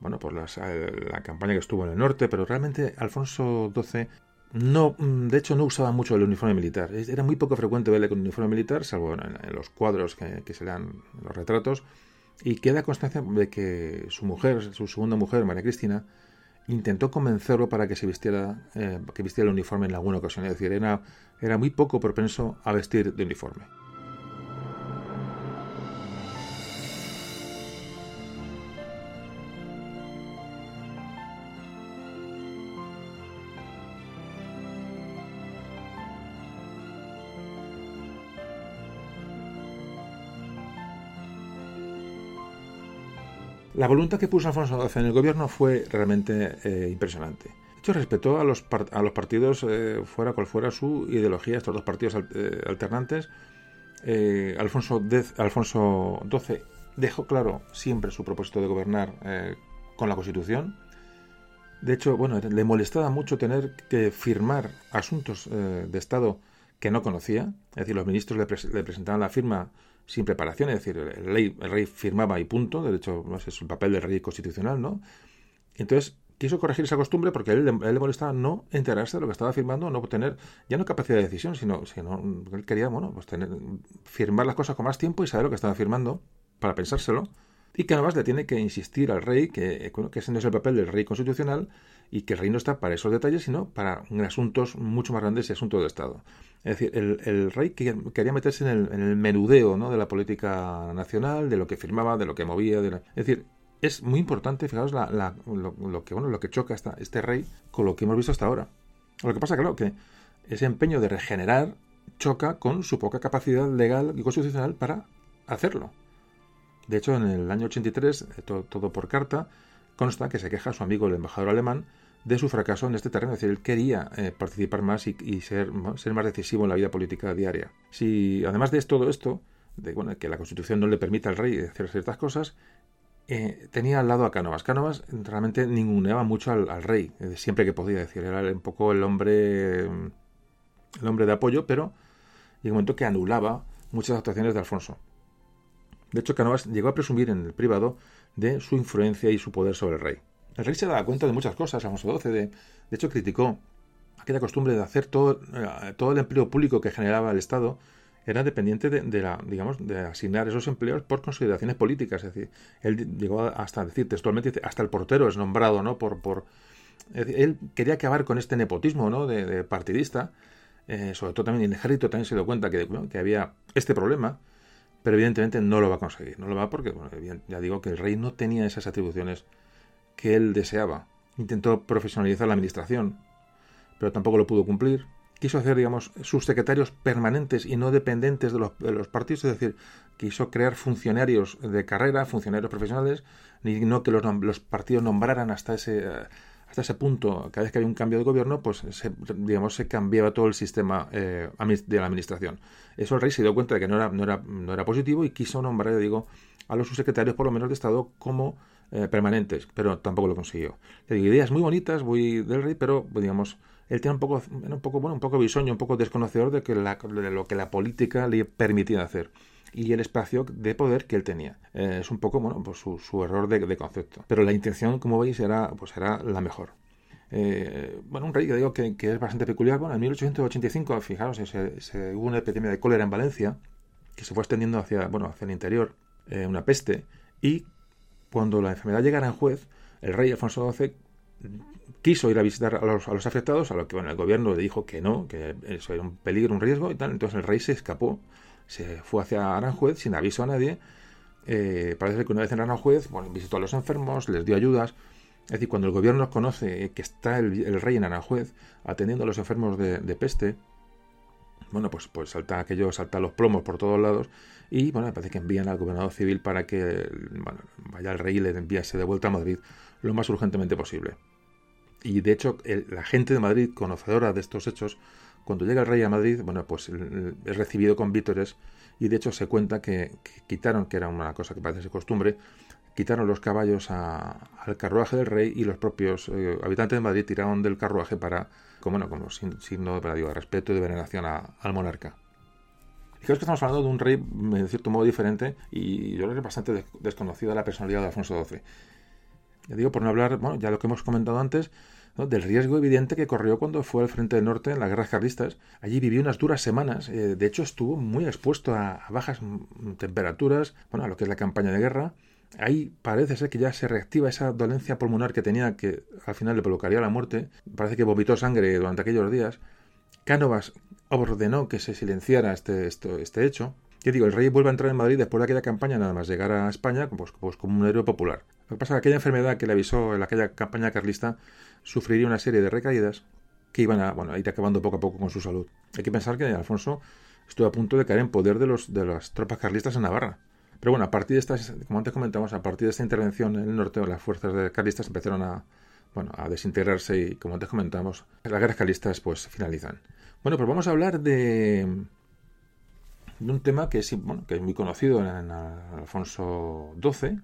bueno, por eh, la campaña que estuvo en el norte, pero realmente Alfonso XII no, mm, de hecho no usaba mucho el uniforme militar. Era muy poco frecuente verle con uniforme militar, salvo en, los cuadros que, se dan en los retratos, y queda constancia de que su mujer, su segunda mujer, María Cristina, intentó convencerlo para que se vistiera, eh, que vistiera el uniforme en alguna ocasión. Es decir, era, era muy poco propenso a vestir de uniforme. La voluntad que puso Alfonso XII en el gobierno fue realmente eh, impresionante. De hecho, respetó a los, a los partidos, eh, fuera cual fuera su ideología, estos dos partidos eh, alternantes. Alfonso, Alfonso XII dejó claro siempre su propósito de gobernar con la Constitución. De hecho, bueno, le molestaba mucho tener que firmar asuntos de Estado que no conocía. Es decir, los ministros le presentaban la firma sin preparación, es decir, el rey, el rey firmaba y punto, de hecho, no es el papel del rey constitucional, ¿no? Entonces, quiso corregir esa costumbre porque a él, le molestaba no enterarse de lo que estaba firmando, no tener ya no capacidad de decisión, sino, sino él quería, bueno, pues tener, firmar las cosas con más tiempo y saber lo que estaba firmando para pensárselo. Y que además le tiene que insistir al rey que, que ese no es el papel del rey constitucional y que el rey no está para esos detalles, sino para asuntos mucho más grandes y asuntos de Estado. Es decir, el, rey quería meterse en el, menudeo ¿no? de la política nacional, de lo que firmaba, de lo que movía. Es decir, es muy importante, fijaos, lo, que, bueno, lo que choca esta, este rey con lo que hemos visto hasta ahora. Lo que pasa, claro, que ese empeño de regenerar choca con su poca capacidad legal y constitucional para hacerlo. De hecho, en el año 83, eh, todo, todo por carta, consta que se queja a su amigo el embajador alemán de su fracaso en este terreno. Es decir, él quería eh, participar más y, ser, más decisivo en la vida política diaria. Si, además de todo esto, de bueno, que la Constitución no le permite al rey hacer ciertas cosas, eh, tenía al lado a Cánovas. Cánovas realmente ninguneaba mucho al, rey, siempre que podía decir. Era un poco el hombre, el hombre de apoyo, pero llegó un momento que anulaba muchas actuaciones de Alfonso. De hecho, Cánovas llegó a presumir en el privado de su influencia y su poder sobre el rey. El rey se daba cuenta de muchas cosas, Alfonso XII, de, de hecho criticó aquella costumbre de hacer todo, eh, todo el empleo público que generaba el Estado era dependiente de, la, digamos, de asignar esos empleos por consideraciones políticas. Es decir, él llegó hasta decir textualmente, hasta el portero es nombrado, ¿no? Por, por, él quería acabar con este nepotismo, ¿no? De, partidista. Eh, sobre todo también el ejército también se dio cuenta que, que había este problema, pero evidentemente no lo va a conseguir. No lo va porque, bueno, ya digo que el rey no tenía esas atribuciones que él deseaba. Intentó profesionalizar la administración, pero tampoco lo pudo cumplir. Quiso hacer, digamos, sus secretarios permanentes y no dependientes de los, partidos, es decir, quiso crear funcionarios de carrera, funcionarios profesionales, ni no que los, partidos nombraran hasta ese, hasta ese punto. Cada vez que había un cambio de gobierno, pues, se, digamos, se cambiaba todo el sistema eh, de la administración. Eso el rey se dio cuenta de que no era, no era, no era positivo y quiso nombrar, digo, a los subsecretarios, por lo menos de Estado, como eh, permanentes, pero tampoco lo consiguió. Le digo, ideas muy bonitas, muy del rey, pero pues, digamos, él tiene un poco, un poco, bueno, un poco bisoño, un poco desconocedor de, que de lo que la política le permitía hacer y el espacio de poder que él tenía. Eh, es un poco, bueno, pues su, su error de, concepto. Pero la intención, como veis, era, pues era la mejor. Eh, bueno, un rey que digo que, es bastante peculiar. Bueno, en 1885, fijaros, se, hubo una epidemia de cólera en Valencia que se fue extendiendo hacia, bueno, hacia el interior, una peste, y cuando la enfermedad llega a Aranjuez, el rey Alfonso XII quiso ir a visitar a los, afectados, a lo que bueno, el gobierno le dijo que no, que eso era un peligro, un riesgo y tal. Entonces el rey se escapó, se fue hacia Aranjuez sin aviso a nadie. Eh, parece que una vez en Aranjuez, bueno, visitó a los enfermos, les dio ayudas. Es decir, cuando el gobierno conoce que está el, rey en Aranjuez atendiendo a los enfermos de, peste, bueno, pues, pues salta aquello, salta los plomos por todos lados y bueno, parece que envían al gobernador civil para que vaya al rey y le enviase de vuelta a Madrid lo más urgentemente posible. Y de hecho, la gente de Madrid, conocedora de estos hechos, cuando llega el rey a Madrid, bueno, pues es recibido con vítores y de hecho se cuenta que, quitaron, que era una cosa que parece ser costumbre, quitaron los caballos al carruaje del rey y los propios eh, habitantes de Madrid tiraron del carruaje para, como, bueno, como signo de respeto y de veneración al monarca. Fijaos que estamos hablando de un rey, de cierto modo, diferente y yo creo que bastante desconocida la personalidad de Alfonso XII. Ya digo, por no hablar, bueno, ya lo que hemos comentado antes, del riesgo evidente que corrió cuando fue al frente del norte en las guerras carlistas. Allí vivió unas duras semanas, eh, de hecho estuvo muy expuesto a, bajas temperaturas, bueno, a lo que es la campaña de guerra. Ahí parece ser que ya se reactiva esa dolencia pulmonar que tenía, que al final le provocaría la muerte. Parece que vomitó sangre durante aquellos días. Cánovas ordenó que se silenciara este, este hecho. Yo digo, el rey vuelve a entrar en Madrid después de aquella campaña, nada más llegar a España, pues, pues como un héroe popular. Lo que pasa es que aquella enfermedad que le avisó en aquella campaña carlista sufriría una serie de recaídas que iban a, bueno, ir acabando poco a poco con su salud. Hay que pensar que Alfonso estuvo a punto de caer en poder de, los, de las tropas carlistas en Navarra. Pero bueno, a partir de esta, como antes comentamos, a partir de esta intervención en el norte, las fuerzas carlistas empezaron a, bueno, a desintegrarse y, como antes comentamos, las guerras carlistas pues finalizan. Bueno, pues vamos a hablar de, de un tema que es, bueno, que es muy conocido en Alfonso XII,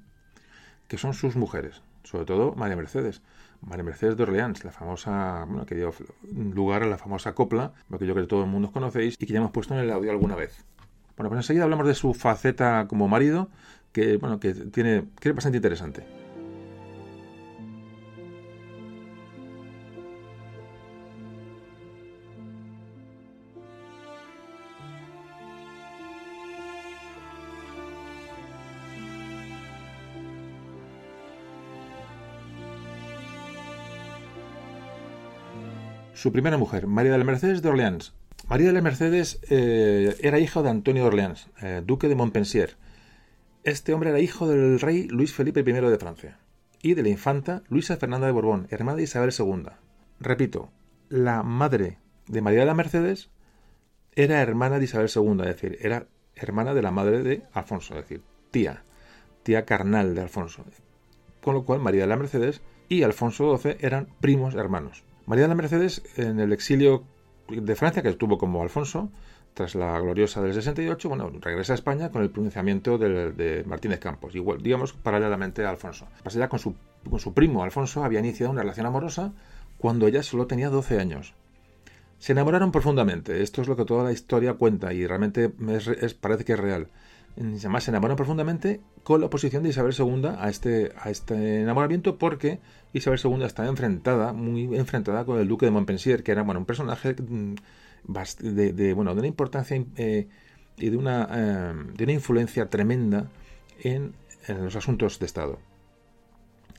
que son sus mujeres, sobre todo María Mercedes. María Mercedes de Orleans, la famosa, bueno, que dio lugar a la famosa copla, lo que yo creo que todo el mundo conocéis y que ya hemos puesto en el audio alguna vez. Bueno, pues enseguida hablamos de su faceta como marido, que, bueno, que tiene, que es bastante interesante. Su primera mujer, María de la Mercedes de Orleans. María de la Mercedes eh, era hija de Antonio de Orleans, eh, duque de Montpensier. Este hombre era hijo del rey Luis Felipe I de Francia y de la infanta Luisa Fernanda de Borbón, hermana de Isabel II. Repito, la madre de María de la Mercedes era hermana de Isabel II, es decir, era hermana de la madre de Alfonso, es decir, tía, tía carnal de Alfonso. Con lo cual María de la Mercedes y Alfonso XII eran primos hermanos. María de la Mercedes, en el exilio de Francia, que estuvo como Alfonso, tras la gloriosa del 68, bueno, regresa a España con el pronunciamiento de, Martínez Campos, igual, digamos, paralelamente a Alfonso. Pasa ya con su, con su primo Alfonso había iniciado una relación amorosa cuando ella solo tenía 12 años. Se enamoraron profundamente, esto es lo que toda la historia cuenta y realmente es, parece que es real. Además, se enamoraron profundamente con la oposición de Isabel II a este, a este enamoramiento porque Isabel II estaba enfrentada, muy enfrentada con el duque de Montpensier, que era bueno, un personaje mm, de, bueno, de una importancia eh, y de una, eh, de una influencia tremenda en, los asuntos de Estado.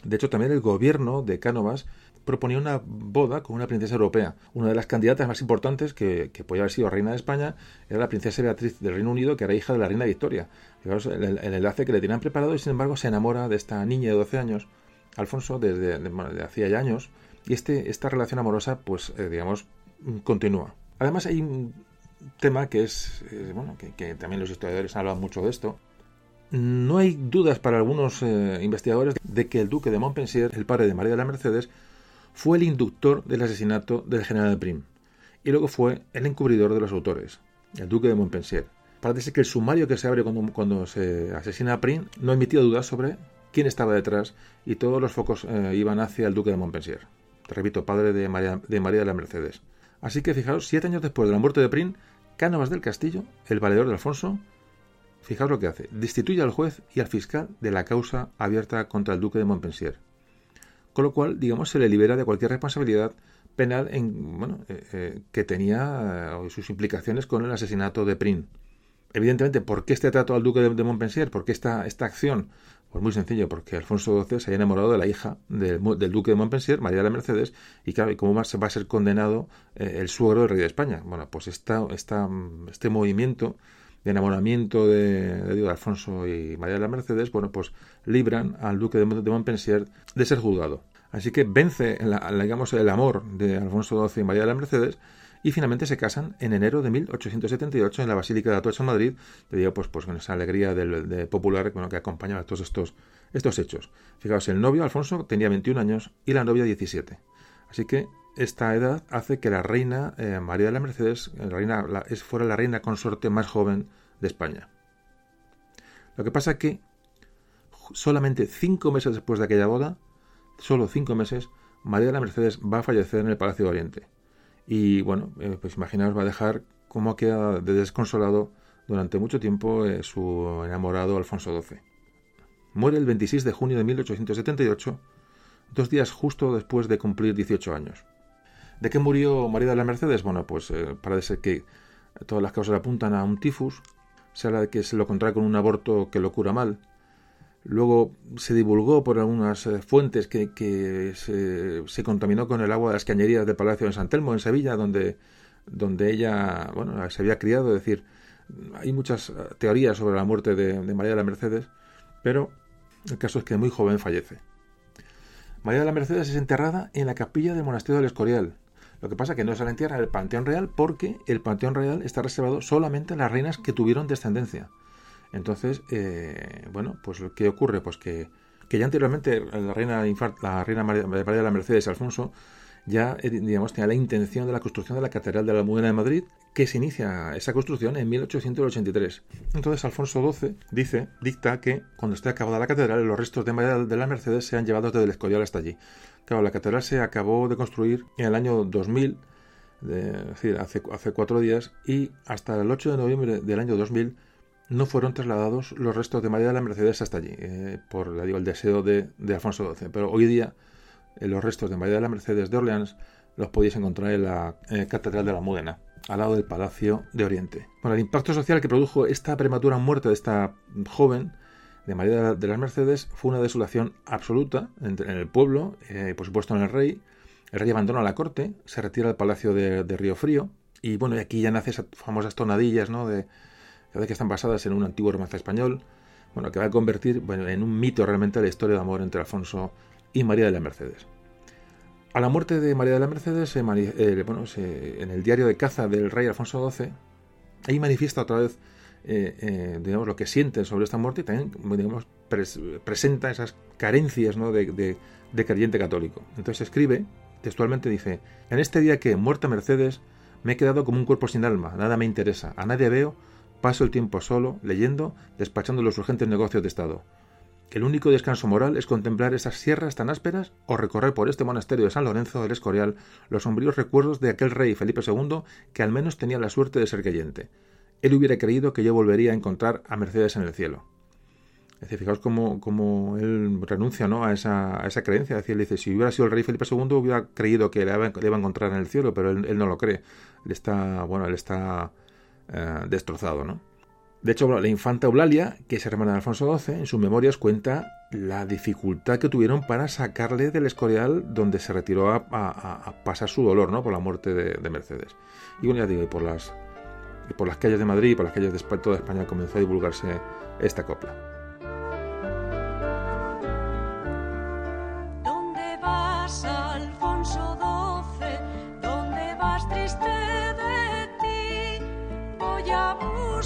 De hecho, también el gobierno de Cánovas proponía una boda con una princesa europea. Una de las candidatas más importantes que, que podía haber sido reina de España era la princesa Beatriz del Reino Unido, que era hija de la reina Victoria. Fijaos el, enlace que le tenían preparado y sin embargo se enamora de esta niña de 12 años Alfonso desde, hacía ya años y este, esta relación amorosa, pues, eh, digamos, continúa. Además hay un tema que es, eh, bueno, que, también los historiadores han hablado mucho de esto. No hay dudas para algunos eh, investigadores de que el duque de Montpensier, el padre de María de la Mercedes, fue el inductor del asesinato del general Prim y luego fue el encubridor de los autores, el duque de Montpensier. Parece que el sumario que se abre cuando, se asesina a Prim no emitido dudas sobre quién estaba detrás y todos los focos eh, iban hacia el duque de Montpensier. Te repito, padre de María, de María la Mercedes. Así que fijaos, siete años después de la muerte de Prin, Cánovas del Castillo, el valedor de Alfonso, fijaos lo que hace, destituye al juez y al fiscal de la causa abierta contra el duque de Montpensier. Con lo cual, digamos, se le libera de cualquier responsabilidad penal en, bueno, eh, eh, que tenía sus implicaciones con el asesinato de Prin. Evidentemente, ¿por qué este trato al duque de, Montpensier? ¿Por qué esta, esta acción? Pues muy sencillo, porque Alfonso XII se había enamorado de la hija del, duque de Montpensier, María de la Mercedes, y claro, ¿y cómo va a ser condenado eh, el suegro del rey de España? Bueno, pues esta, esta, este movimiento de enamoramiento de, Alfonso y María de la Mercedes, bueno, pues libran al duque de, Montpensier de ser juzgado. Así que vence, digamos, el amor de Alfonso XII y María de la Mercedes, y finalmente se casan en enero de 1878 en la Basílica de Atocha Madrid, te digo, pues, pues con esa alegría del, popular que acompañaba todos estos, estos hechos. Fijaos, el novio Alfonso tenía 21 años y la novia 17. Así que esta edad hace que la reina eh, María de la Mercedes la reina, es, fuera la reina consorte más joven de España. Lo que pasa que solamente cinco meses después de aquella boda, solo cinco meses, María de la Mercedes va a fallecer en el Palacio de Oriente. Y bueno, eh, pues imaginaos, va a dejar cómo queda de desconsolado durante mucho tiempo eh, su enamorado Alfonso XII. Muere el 26 de junio de 1878, dos días justo después de cumplir 18 años. ¿De qué murió María de la Mercedes? Bueno, pues eh, parece que todas las causas apuntan a un tifus, se habla de que se lo contrae con un aborto que lo cura mal, Luego se divulgó por algunas eh, fuentes que, se, contaminó con el agua de las cañerías del Palacio de San Telmo en Sevilla, donde, donde ella bueno, se había criado. Es decir, hay muchas eh, teorías sobre la muerte de, María de la Mercedes, pero el caso es que muy joven fallece. María de la Mercedes es enterrada en la capilla del monasterio del Escorial. Lo que pasa es que no se la entierra en el Panteón Real porque el Panteón Real está reservado solamente a las reinas que tuvieron descendencia. Entonces, eh, bueno, pues ¿qué ocurre? Pues que, ya anteriormente la reina, la reina María, de la Mercedes Alfonso ya, eh, digamos, tenía la intención de la construcción de la Catedral de la Almudena de Madrid, que se inicia esa construcción en 1883. Entonces Alfonso XII dice, dicta que cuando esté acabada la catedral, los restos de María de la Mercedes sean llevados desde el Escorial hasta allí. Claro, la catedral se acabó de construir en el año 2000, es decir, hace, cuatro días, y hasta el 8 de noviembre del año 2000 no fueron trasladados los restos de María de la Mercedes hasta allí, eh, por el deseo de, Alfonso XII. Pero hoy día eh, los restos de María de la Mercedes de Orleans los podéis encontrar en la Catedral de la Múdena, al lado del Palacio de Oriente. Bueno, el impacto social que produjo esta prematura muerte de esta joven, de María de las Mercedes, fue una desolación absoluta en, el pueblo, y por supuesto en el rey. El rey abandona la corte, se retira al Palacio de, de Río Frío, y bueno, aquí ya nace esas famosas tonadillas, ¿no? De, que están basadas en un antiguo romance español, bueno, que va a convertir bueno, en un mito realmente la historia de amor entre Alfonso y María de la Mercedes. A la muerte de María de la Mercedes, eh, bueno, en el diario de caza del rey Alfonso XII, ahí manifiesta otra vez eh, eh, digamos, lo que siente sobre esta muerte y también digamos, presenta esas carencias ¿no? de, de creyente católico. Entonces escribe, textualmente dice, en este día que, muerta Mercedes, me he quedado como un cuerpo sin alma, nada me interesa, a nadie veo, Paso el tiempo solo, leyendo, despachando los urgentes negocios de Estado. El único descanso moral es contemplar esas sierras tan ásperas o recorrer por este monasterio de San Lorenzo del Escorial los sombríos recuerdos de aquel rey Felipe II que al menos tenía la suerte de ser creyente. Él hubiera creído que yo volvería a encontrar a Mercedes en el cielo. Es decir, fijaos cómo, él renuncia ¿no? a, esa, creencia. Es él dice, si hubiera sido el rey Felipe II, hubiera creído que le iba, a encontrar en el cielo, pero él, no lo cree. Él está, bueno, él está eh, destrozado, ¿no? De hecho, la infanta Eulalia, que es hermana de Alfonso XII, en sus memorias cuenta la dificultad que tuvieron para sacarle del Escorial donde se retiró a, pasar su dolor, ¿no? Por la muerte de, Mercedes. Y bueno, ya digo, y por las, y por las calles de Madrid y por las calles de toda España comenzó a divulgarse esta copla.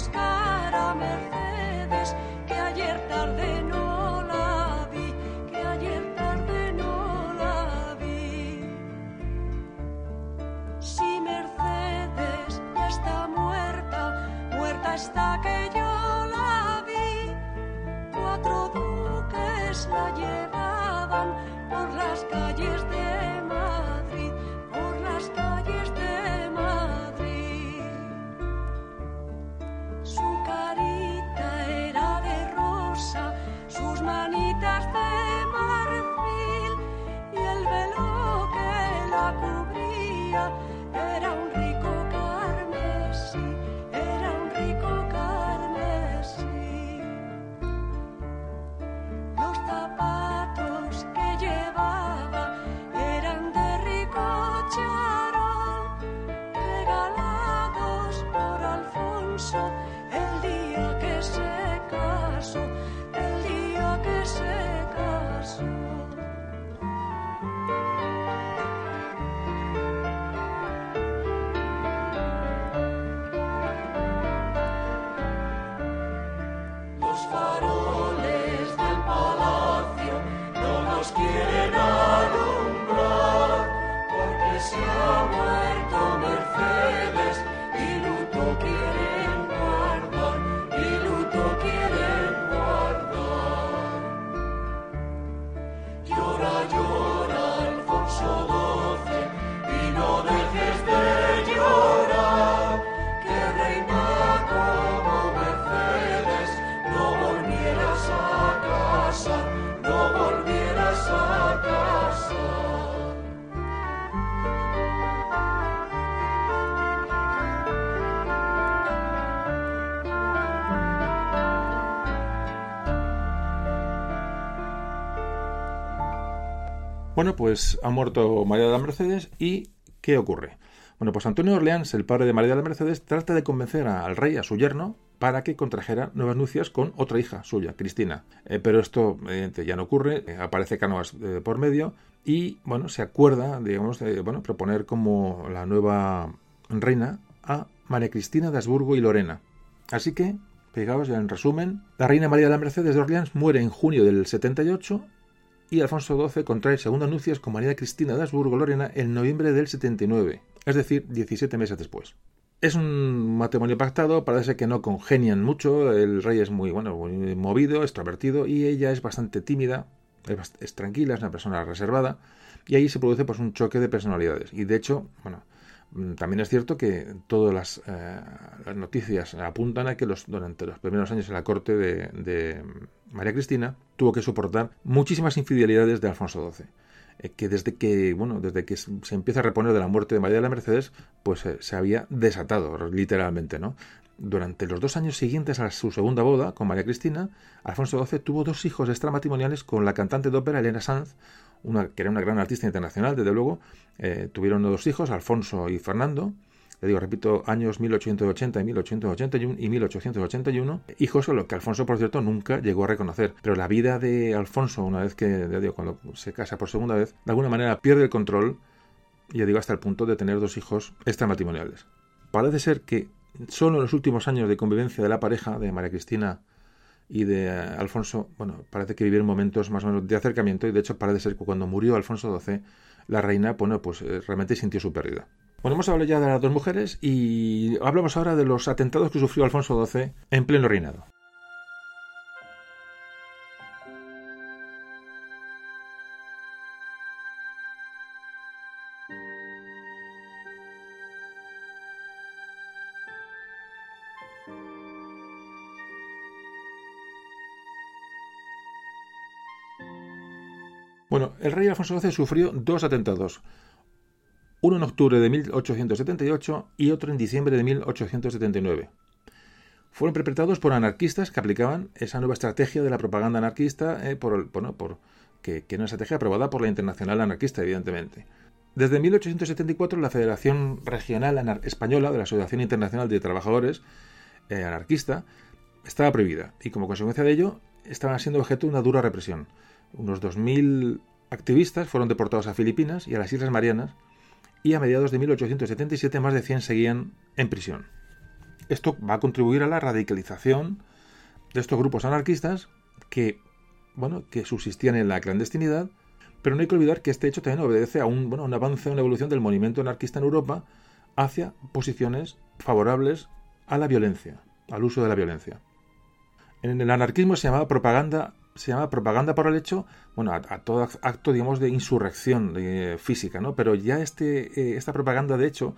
buscar. hasta que yo la vi. Cuatro duques la llevaban por las calles de Madrid, por las calles de Madrid. Su carita era de rosa, sus manitas de marfil y el velo que la cubría era un Bueno, pues ha muerto María de la Mercedes y ¿qué ocurre? Bueno, pues Antonio Orleans, el padre de María de la Mercedes, trata de convencer al rey, a su yerno, para que contrajera nuevas nupcias con otra hija suya, Cristina. Eh, pero esto, evidentemente, ya no ocurre, eh, aparece Cánovas eh, por medio y, bueno, se acuerda, digamos, de bueno, proponer como la nueva reina a María Cristina de Habsburgo y Lorena. Así que, pegaos ya en resumen, la reina María de la Mercedes de Orleans muere en junio del 78 y Alfonso XII contrae segundas nupcias con María Cristina de Habsburgo-Lorena en noviembre del 79, es decir, 17 meses después. Es un matrimonio pactado, parece que no congenian mucho, el rey es muy, bueno, muy movido, extrovertido y ella es bastante tímida, es, tranquila, es una persona reservada y ahí se produce pues un choque de personalidades y de hecho, bueno, también es cierto que todas las, eh, las, noticias apuntan a que los, durante los primeros años en la corte de, de María Cristina tuvo que soportar muchísimas infidelidades de Alfonso XII. Eh, que desde que bueno desde que se empieza a reponer de la muerte de María de la Mercedes pues eh, se había desatado literalmente no durante los dos años siguientes a su segunda boda con María Cristina Alfonso XII tuvo dos hijos extramatrimoniales con la cantante de ópera Elena Sanz una que era una gran artista internacional desde luego eh, tuvieron dos hijos Alfonso y Fernando le digo, repito, años 1880 y 1881 y 1881, hijos a los que Alfonso, por cierto, nunca llegó a reconocer. Pero la vida de Alfonso, una vez que, digo, cuando se casa por segunda vez, de alguna manera pierde el control, ya digo, hasta el punto de tener dos hijos extramatrimoniales. Parece ser que solo en los últimos años de convivencia de la pareja, de María Cristina y de Alfonso, bueno, parece que vivieron momentos más o menos de acercamiento y de hecho parece ser que cuando murió Alfonso XII, la reina, bueno, pues eh, realmente sintió su pérdida. Bueno, hemos hablado ya de las dos mujeres y hablamos ahora de los atentados que sufrió Alfonso XII en pleno reinado. Bueno, el rey Alfonso XII sufrió dos atentados uno en octubre de 1878 y otro en diciembre de 1879. Fueron perpetrados por anarquistas que aplicaban esa nueva estrategia de la propaganda anarquista, eh, por, bueno, por, que, que una estrategia aprobada por la Internacional Anarquista, evidentemente. Desde 1874, la Federación Regional Española de la Asociación Internacional de Trabajadores eh, Anarquista estaba prohibida y, como consecuencia de ello, estaban siendo objeto de una dura represión. Unos 2.000 activistas fueron deportados a Filipinas y a las Islas Marianas y a mediados de 1877 más de 100 seguían en prisión. Esto va a contribuir a la radicalización de estos grupos anarquistas que, bueno, que subsistían en la clandestinidad, pero no hay que olvidar que este hecho también obedece a un, bueno, un avance, una evolución del movimiento anarquista en Europa hacia posiciones favorables a la violencia, al uso de la violencia. En el anarquismo se llamaba propaganda se llama propaganda por el hecho, bueno, a, todo acto, digamos, de insurrección física, ¿no? Pero ya este, eh, esta propaganda, de hecho,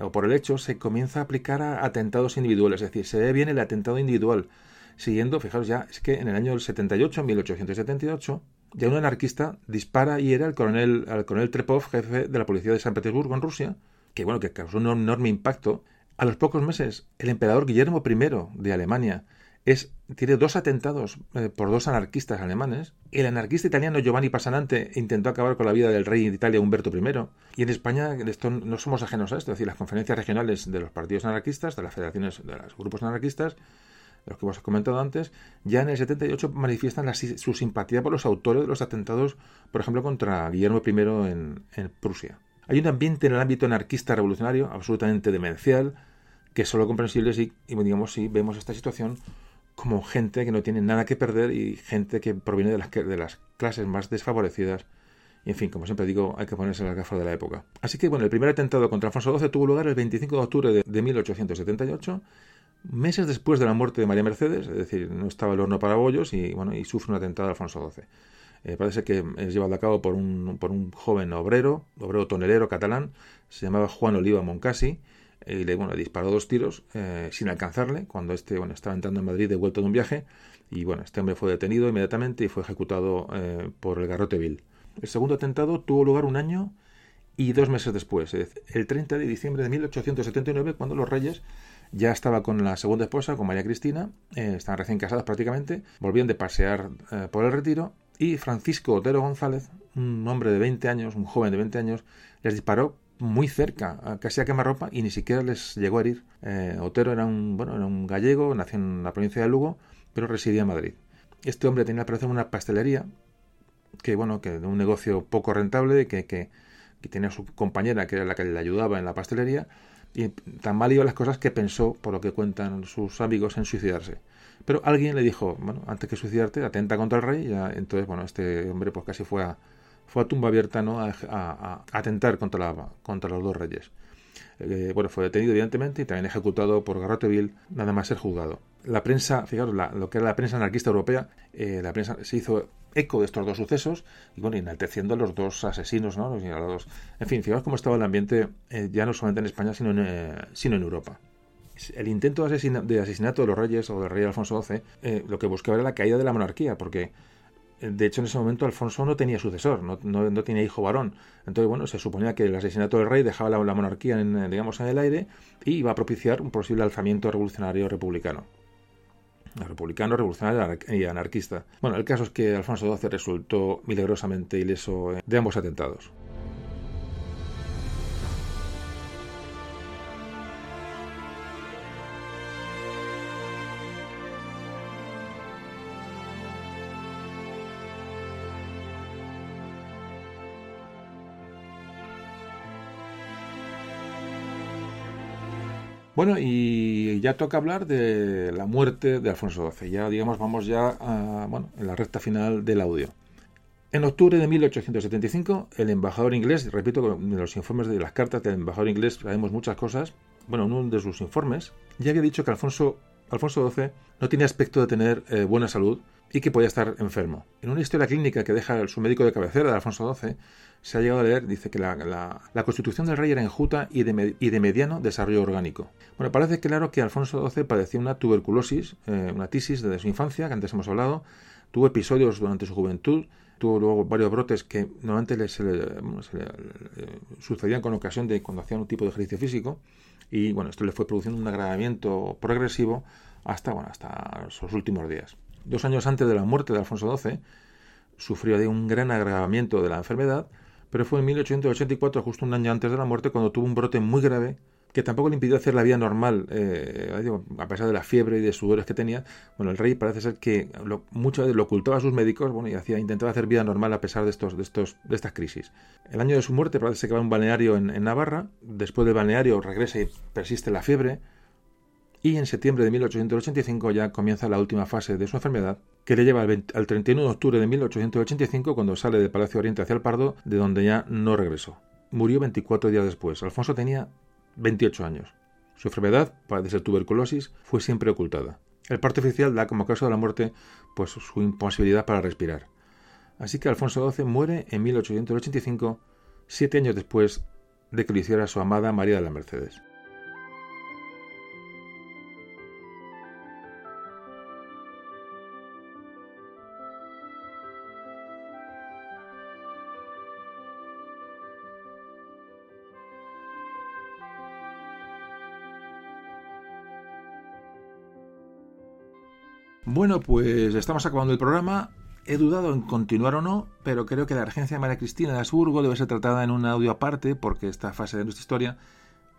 o por el hecho, se comienza a aplicar a atentados individuales, es decir, se ve bien el atentado individual, siguiendo, fijaros ya, es que en el año 78, 1878, ya un anarquista dispara y era el coronel, al coronel Trepov, jefe de la policía de San Petersburgo en Rusia, que bueno, que causó un enorme impacto. A los pocos meses, el emperador Guillermo I de Alemania es, tiene dos atentados eh, por dos anarquistas alemanes. El anarquista italiano Giovanni Passanante intentó acabar con la vida del rey de Italia Humberto I. Y en España esto, no somos ajenos a esto. Es decir, las conferencias regionales de los partidos anarquistas, de las federaciones, de los grupos anarquistas, de los que hemos comentado antes, ya en el 78 manifiestan su simpatía por los autores de los atentados, por ejemplo, contra Guillermo I en, en Prusia. Hay un ambiente en el ámbito anarquista revolucionario absolutamente demencial, que es solo comprensible si, digamos, si vemos esta situación como gente que no tiene nada que perder y gente que proviene de las, de las clases más desfavorecidas. Y en fin, como siempre digo, hay que ponerse las gafas de la época. Así que bueno, el primer atentado contra Alfonso XII tuvo lugar el 25 de octubre de, de 1878, meses después de la muerte de María Mercedes, es decir, no estaba el horno para bollos y bueno, y sufre un atentado Alfonso XII. Eh, parece que es llevado a cabo por un, por un joven obrero, obrero tonelero catalán, se llamaba Juan Oliva Moncasi, y le, bueno, disparó dos tiros eh, sin alcanzarle cuando este bueno, estaba entrando en Madrid de vuelta de un viaje y bueno, este hombre fue detenido inmediatamente y fue ejecutado eh, por el garrote vil. El segundo atentado tuvo lugar un año y dos meses después, el 30 de diciembre de 1879, cuando los reyes ya estaba con la segunda esposa, con María Cristina, eh, estaban recién casados prácticamente, volvían de pasear por el retiro y Francisco Otero González, un hombre de 20 años, un joven de 20 años, les disparó muy cerca, casi a quemarropa, y ni siquiera les llegó a herir. Eh, Otero era un, bueno, era un gallego, nació en la provincia de Lugo, pero residía en Madrid. Este hombre tenía, parecer, una pastelería, que bueno, que de un negocio poco rentable, que, que, tenía su compañera, que era la que le ayudaba en la pastelería, y tan mal iban las cosas que pensó, por lo que cuentan sus amigos, en suicidarse. Pero alguien le dijo, bueno, antes que suicidarte, atenta contra el rey. Ya, entonces, bueno, este hombre pues casi fue a, fue a tumba abierta, ¿no? A, atentar contra, la, los dos reyes. Eh, bueno, fue detenido evidentemente y también ejecutado por garrote vil, nada más ser juzgado. La prensa, fijaros, lo que era la prensa anarquista europea, eh, la prensa se hizo eco de estos dos sucesos y bueno, enalteciendo a los dos asesinos, ¿no? Los, dos... En fin, fijaos cómo estaba el ambiente eh, ya no solamente en España, sino en, sino en Europa el intento de, asesinato de los reyes o del rey Alfonso eh, lo que buscaba era la caída de la monarquía, porque de hecho en ese momento Alfonso no tenía sucesor, no, no, tenía hijo varón. Entonces, bueno, se suponía que el asesinato del rey dejaba la, monarquía en, eh, digamos, en el aire y iba a propiciar un posible alzamiento revolucionario republicano. Republicano, revolucionario y anarquista. Bueno, el caso es que Alfonso XII resultó milagrosamente ileso de ambos atentados. Bueno, y ya toca hablar de la muerte de Alfonso XII. Ya, digamos, vamos ya a, bueno, en la recta final del audio. En octubre de 1875, el embajador inglés, repito, en los informes de las cartas del embajador inglés sabemos muchas cosas, bueno, en uno de sus informes, ya había dicho que Alfonso, Alfonso XII no tenía aspecto de tener eh, buena salud y que podía estar enfermo. En una historia clínica que deja su médico de cabecera de Alfonso XII, se ha llegado a leer, dice que la, constitución del rey era enjuta y de, mediano desarrollo orgánico. Bueno, parece claro que Alfonso XII padecía una tuberculosis, eh, una tisis desde su infancia, que antes hemos hablado, tuvo episodios durante su juventud, tuvo luego varios brotes que normalmente le, se le, eh, sucedían con ocasión de cuando hacía un tipo de ejercicio físico, y bueno, esto le fue produciendo un agravamiento progresivo hasta, bueno, hasta sus últimos días. Dos años antes de la muerte de Alfonso XII, sufrió de un gran agravamiento de la enfermedad, pero fue en 1884, justo un año antes de la muerte, cuando tuvo un brote muy grave que tampoco le impidió hacer la vida normal, eh, a pesar de la fiebre y de sudores que tenía. Bueno, el rey parece ser que lo, muchas veces lo ocultaba a sus médicos bueno, y hacía, intentaba hacer vida normal a pesar de, estos, de, estos, de estas crisis. El año de su muerte parece que va a un balneario en Navarra. Después del balneario regresa y persiste la fiebre y en septiembre de 1885 ya comienza la última fase de su enfermedad, que le lleva al, 31 de octubre de 1885 cuando sale del Palacio Oriente hacia el Pardo, de donde ya no regresó. Murió 24 días después. Alfonso tenía 28 años. Su enfermedad, de ser tuberculosis, fue siempre ocultada. El parte oficial da como caso de la muerte pues su imposibilidad para respirar. Así que Alfonso XII muere en 1885, siete años después de que lo hiciera su amada María de la Mercedes. Bueno, pues estamos acabando el programa. He dudado en continuar o no, pero creo que la regencia de María Cristina de Habsburgo debe ser tratada en un audio aparte, porque esta fase de nuestra historia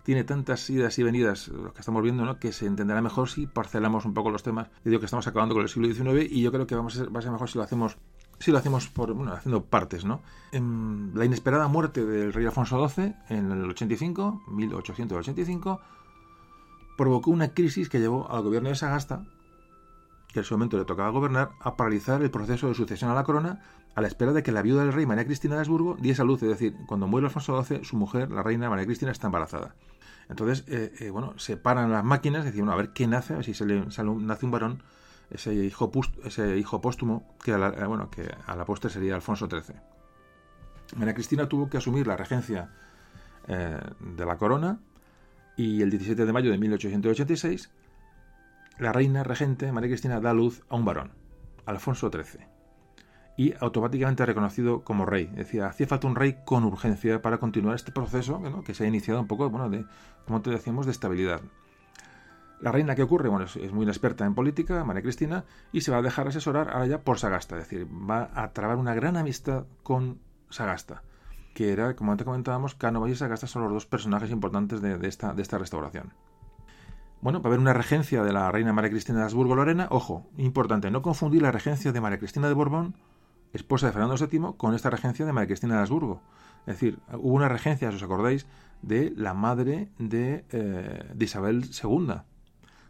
tiene tantas idas y venidas, lo que estamos viendo, ¿no? que se entenderá mejor si parcelamos un poco los temas. Digo que estamos acabando con el siglo XIX y yo creo que vamos a ser, va a ser mejor si lo hacemos si lo hacemos por, bueno, haciendo partes, ¿no? En la inesperada muerte del rey Alfonso XII en el 85, 1885, provocó una crisis que llevó al gobierno de Sagasta que en su momento le tocaba gobernar, a paralizar el proceso de sucesión a la corona a la espera de que la viuda del rey María Cristina de Habsburgo diese a luz, es decir, cuando muere Alfonso XII, su mujer, la reina María Cristina, está embarazada. Entonces, eh, eh, bueno, se paran las máquinas, decir, bueno, a ver qué nace, a ver si se le nace un varón, ese hijo, ese hijo póstumo, que a la, eh, bueno, que a la postre sería Alfonso XIII. María Cristina tuvo que asumir la regencia de la corona y el 17 de mayo de 1886 la reina regente María Cristina da luz a un varón, Alfonso XIII, y automáticamente reconocido como rey. Decía, hacía falta un rey con urgencia para continuar este proceso que se ha iniciado un poco, bueno, de, como te decíamos, de estabilidad. La reina que ocurre, bueno, es, muy inexperta en política, María Cristina, y se va a dejar asesorar ahora ya por Sagasta, es decir, va a trabar una gran amistad con Sagasta, que era, como antes comentábamos, Cánovas y Sagasta son los dos personajes importantes de, esta, de esta restauración. Bueno, para ver una regencia de la reina María Cristina de Habsburgo-Lorena, ojo, importante, no confundir la regencia de María Cristina de Borbón, esposa de Fernando VII, con esta regencia de María Cristina de Habsburgo. Es decir, hubo una regencia, si os acordáis, de la madre de, eh, Isabel II,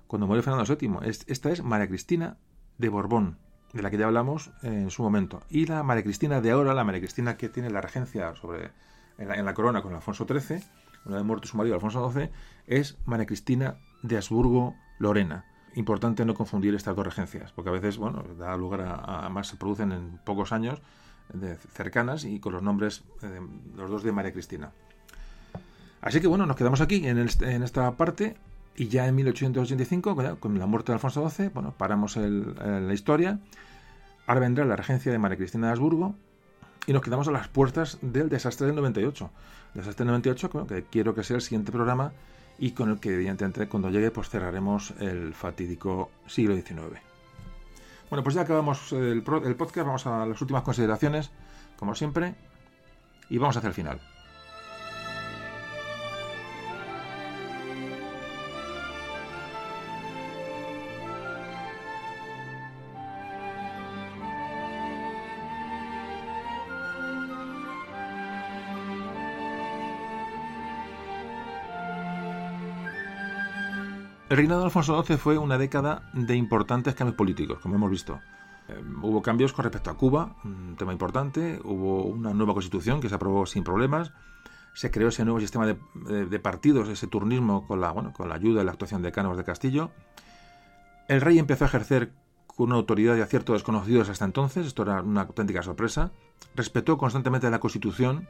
cuando muere Fernando VII. esta es María Cristina de Borbón, de la que ya hablamos en su momento. Y la María Cristina de ahora, la María Cristina que tiene la regencia sobre, en, la, corona con Alfonso XIII, una vez muerto su marido Alfonso XII, es María Cristina de Habsburgo-Lorena. Importante no confundir estas dos regencias, porque a veces, bueno, da lugar a, más se producen en pocos años de cercanas y con los nombres eh, los dos de María Cristina. Así que bueno, nos quedamos aquí en, esta parte y ya en 1885, con la muerte de Alfonso XII, bueno, paramos la historia. Ahora vendrá la regencia de María Cristina de Habsburgo y nos quedamos a las puertas del desastre del 98. Desastre del 98, que quiero que sea el siguiente programa y con el que, evidentemente, cuando llegue, pues cerraremos el fatídico siglo XIX. Bueno, pues ya acabamos el, el podcast, vamos a las últimas consideraciones, como siempre, y vamos hacia el final. El reinado de Alfonso XII fue una década de importantes cambios políticos, como hemos visto. Eh, hubo cambios con respecto a Cuba, un tema importante, hubo una nueva constitución que se aprobó sin problemas, se creó ese nuevo sistema de, partidos, ese turnismo con la, ayuda y la actuación de Cánovas de Castillo. El rey empezó a ejercer con una autoridad y acierto desconocidos hasta entonces, esto era una auténtica sorpresa, respetó constantemente la constitución,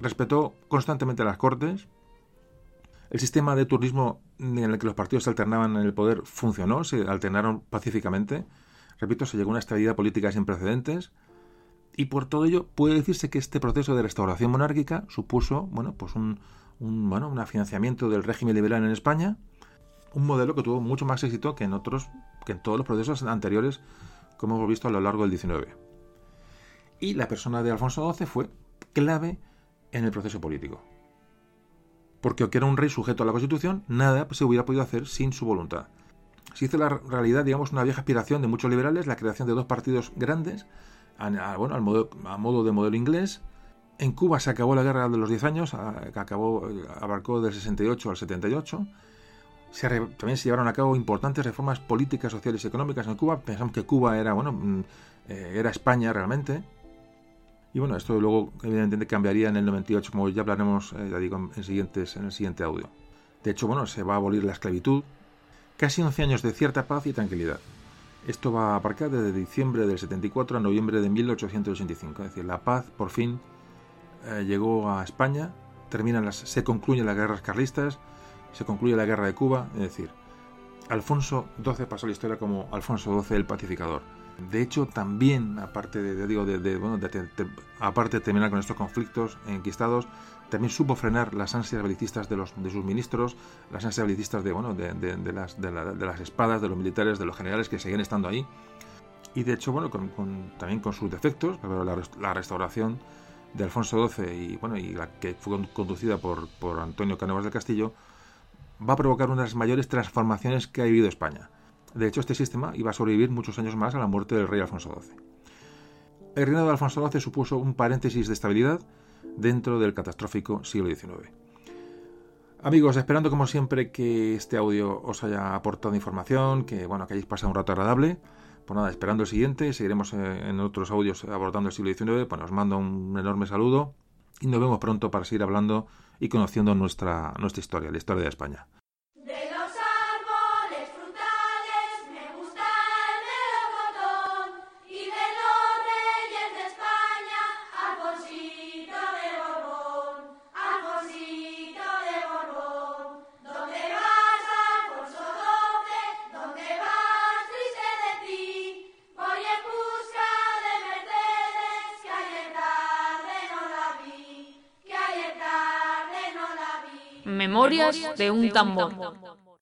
respetó constantemente las cortes, el sistema de turismo en el que los partidos se alternaban en el poder funcionó, se alternaron pacíficamente. Repito, se llegó a una estabilidad política sin precedentes. Y por todo ello puede decirse que este proceso de restauración monárquica supuso bueno, pues un, bueno, un financiamiento del régimen liberal en España, un modelo que tuvo mucho más éxito que en otros, que en todos los procesos anteriores, como hemos visto a lo largo del XIX. Y la persona de Alfonso XII fue clave en el proceso político porque aunque era un rey sujeto a la Constitución, nada se hubiera podido hacer sin su voluntad. Se hizo la realidad, digamos, una vieja aspiración de muchos liberales, la creación de dos partidos grandes, a, bueno, al modo, a modo de modelo inglés. En Cuba se acabó la guerra de los 10 años, que acabó, abarcó del 68 al 78. también se llevaron a cabo importantes reformas políticas, sociales y económicas en Cuba. Pensamos que Cuba era, bueno, mm, eh, era España realmente. Y bueno, esto luego evidentemente cambiaría en el 98, como ya hablaremos, eh, ya digo, en, siguientes, en el siguiente audio. De hecho, bueno, se va a abolir la esclavitud. Casi 11 años de cierta paz y tranquilidad. Esto va a aparcar desde diciembre del 74 a noviembre de 1885. Es decir, la paz por fin eh, llegó a España, terminan las, se concluyen las guerras carlistas, se concluye la guerra de Cuba. Es decir, Alfonso XII pasó la historia como Alfonso XII el pacificador de hecho, también, aparte de, digo, de, bueno, aparte de terminar con estos conflictos enquistados, también supo frenar las ansias belicistas de, los, de sus ministros, las ansias belicistas de, bueno, de, las, de, las espadas, de los militares, de los generales que seguían estando ahí. Y de hecho, bueno, con, también con sus defectos, la, la, restauración de Alfonso XII y, bueno, y la que fue conducida por, por Antonio Cánovas del Castillo, va a provocar una de las mayores transformaciones que ha vivido España. De hecho, este sistema iba a sobrevivir muchos años más a la muerte del rey Alfonso XII. El reinado de Alfonso XII supuso un paréntesis de estabilidad dentro del catastrófico siglo XIX. Amigos, esperando como siempre que este audio os haya aportado información, que bueno, que hayáis pasado un rato agradable. Pues nada, esperando el siguiente, seguiremos eh, en otros audios abordando el siglo XIX. Pues os mando un enorme saludo y nos vemos pronto para seguir hablando y conociendo nuestra, nuestra historia, la historia de España. De un tambor.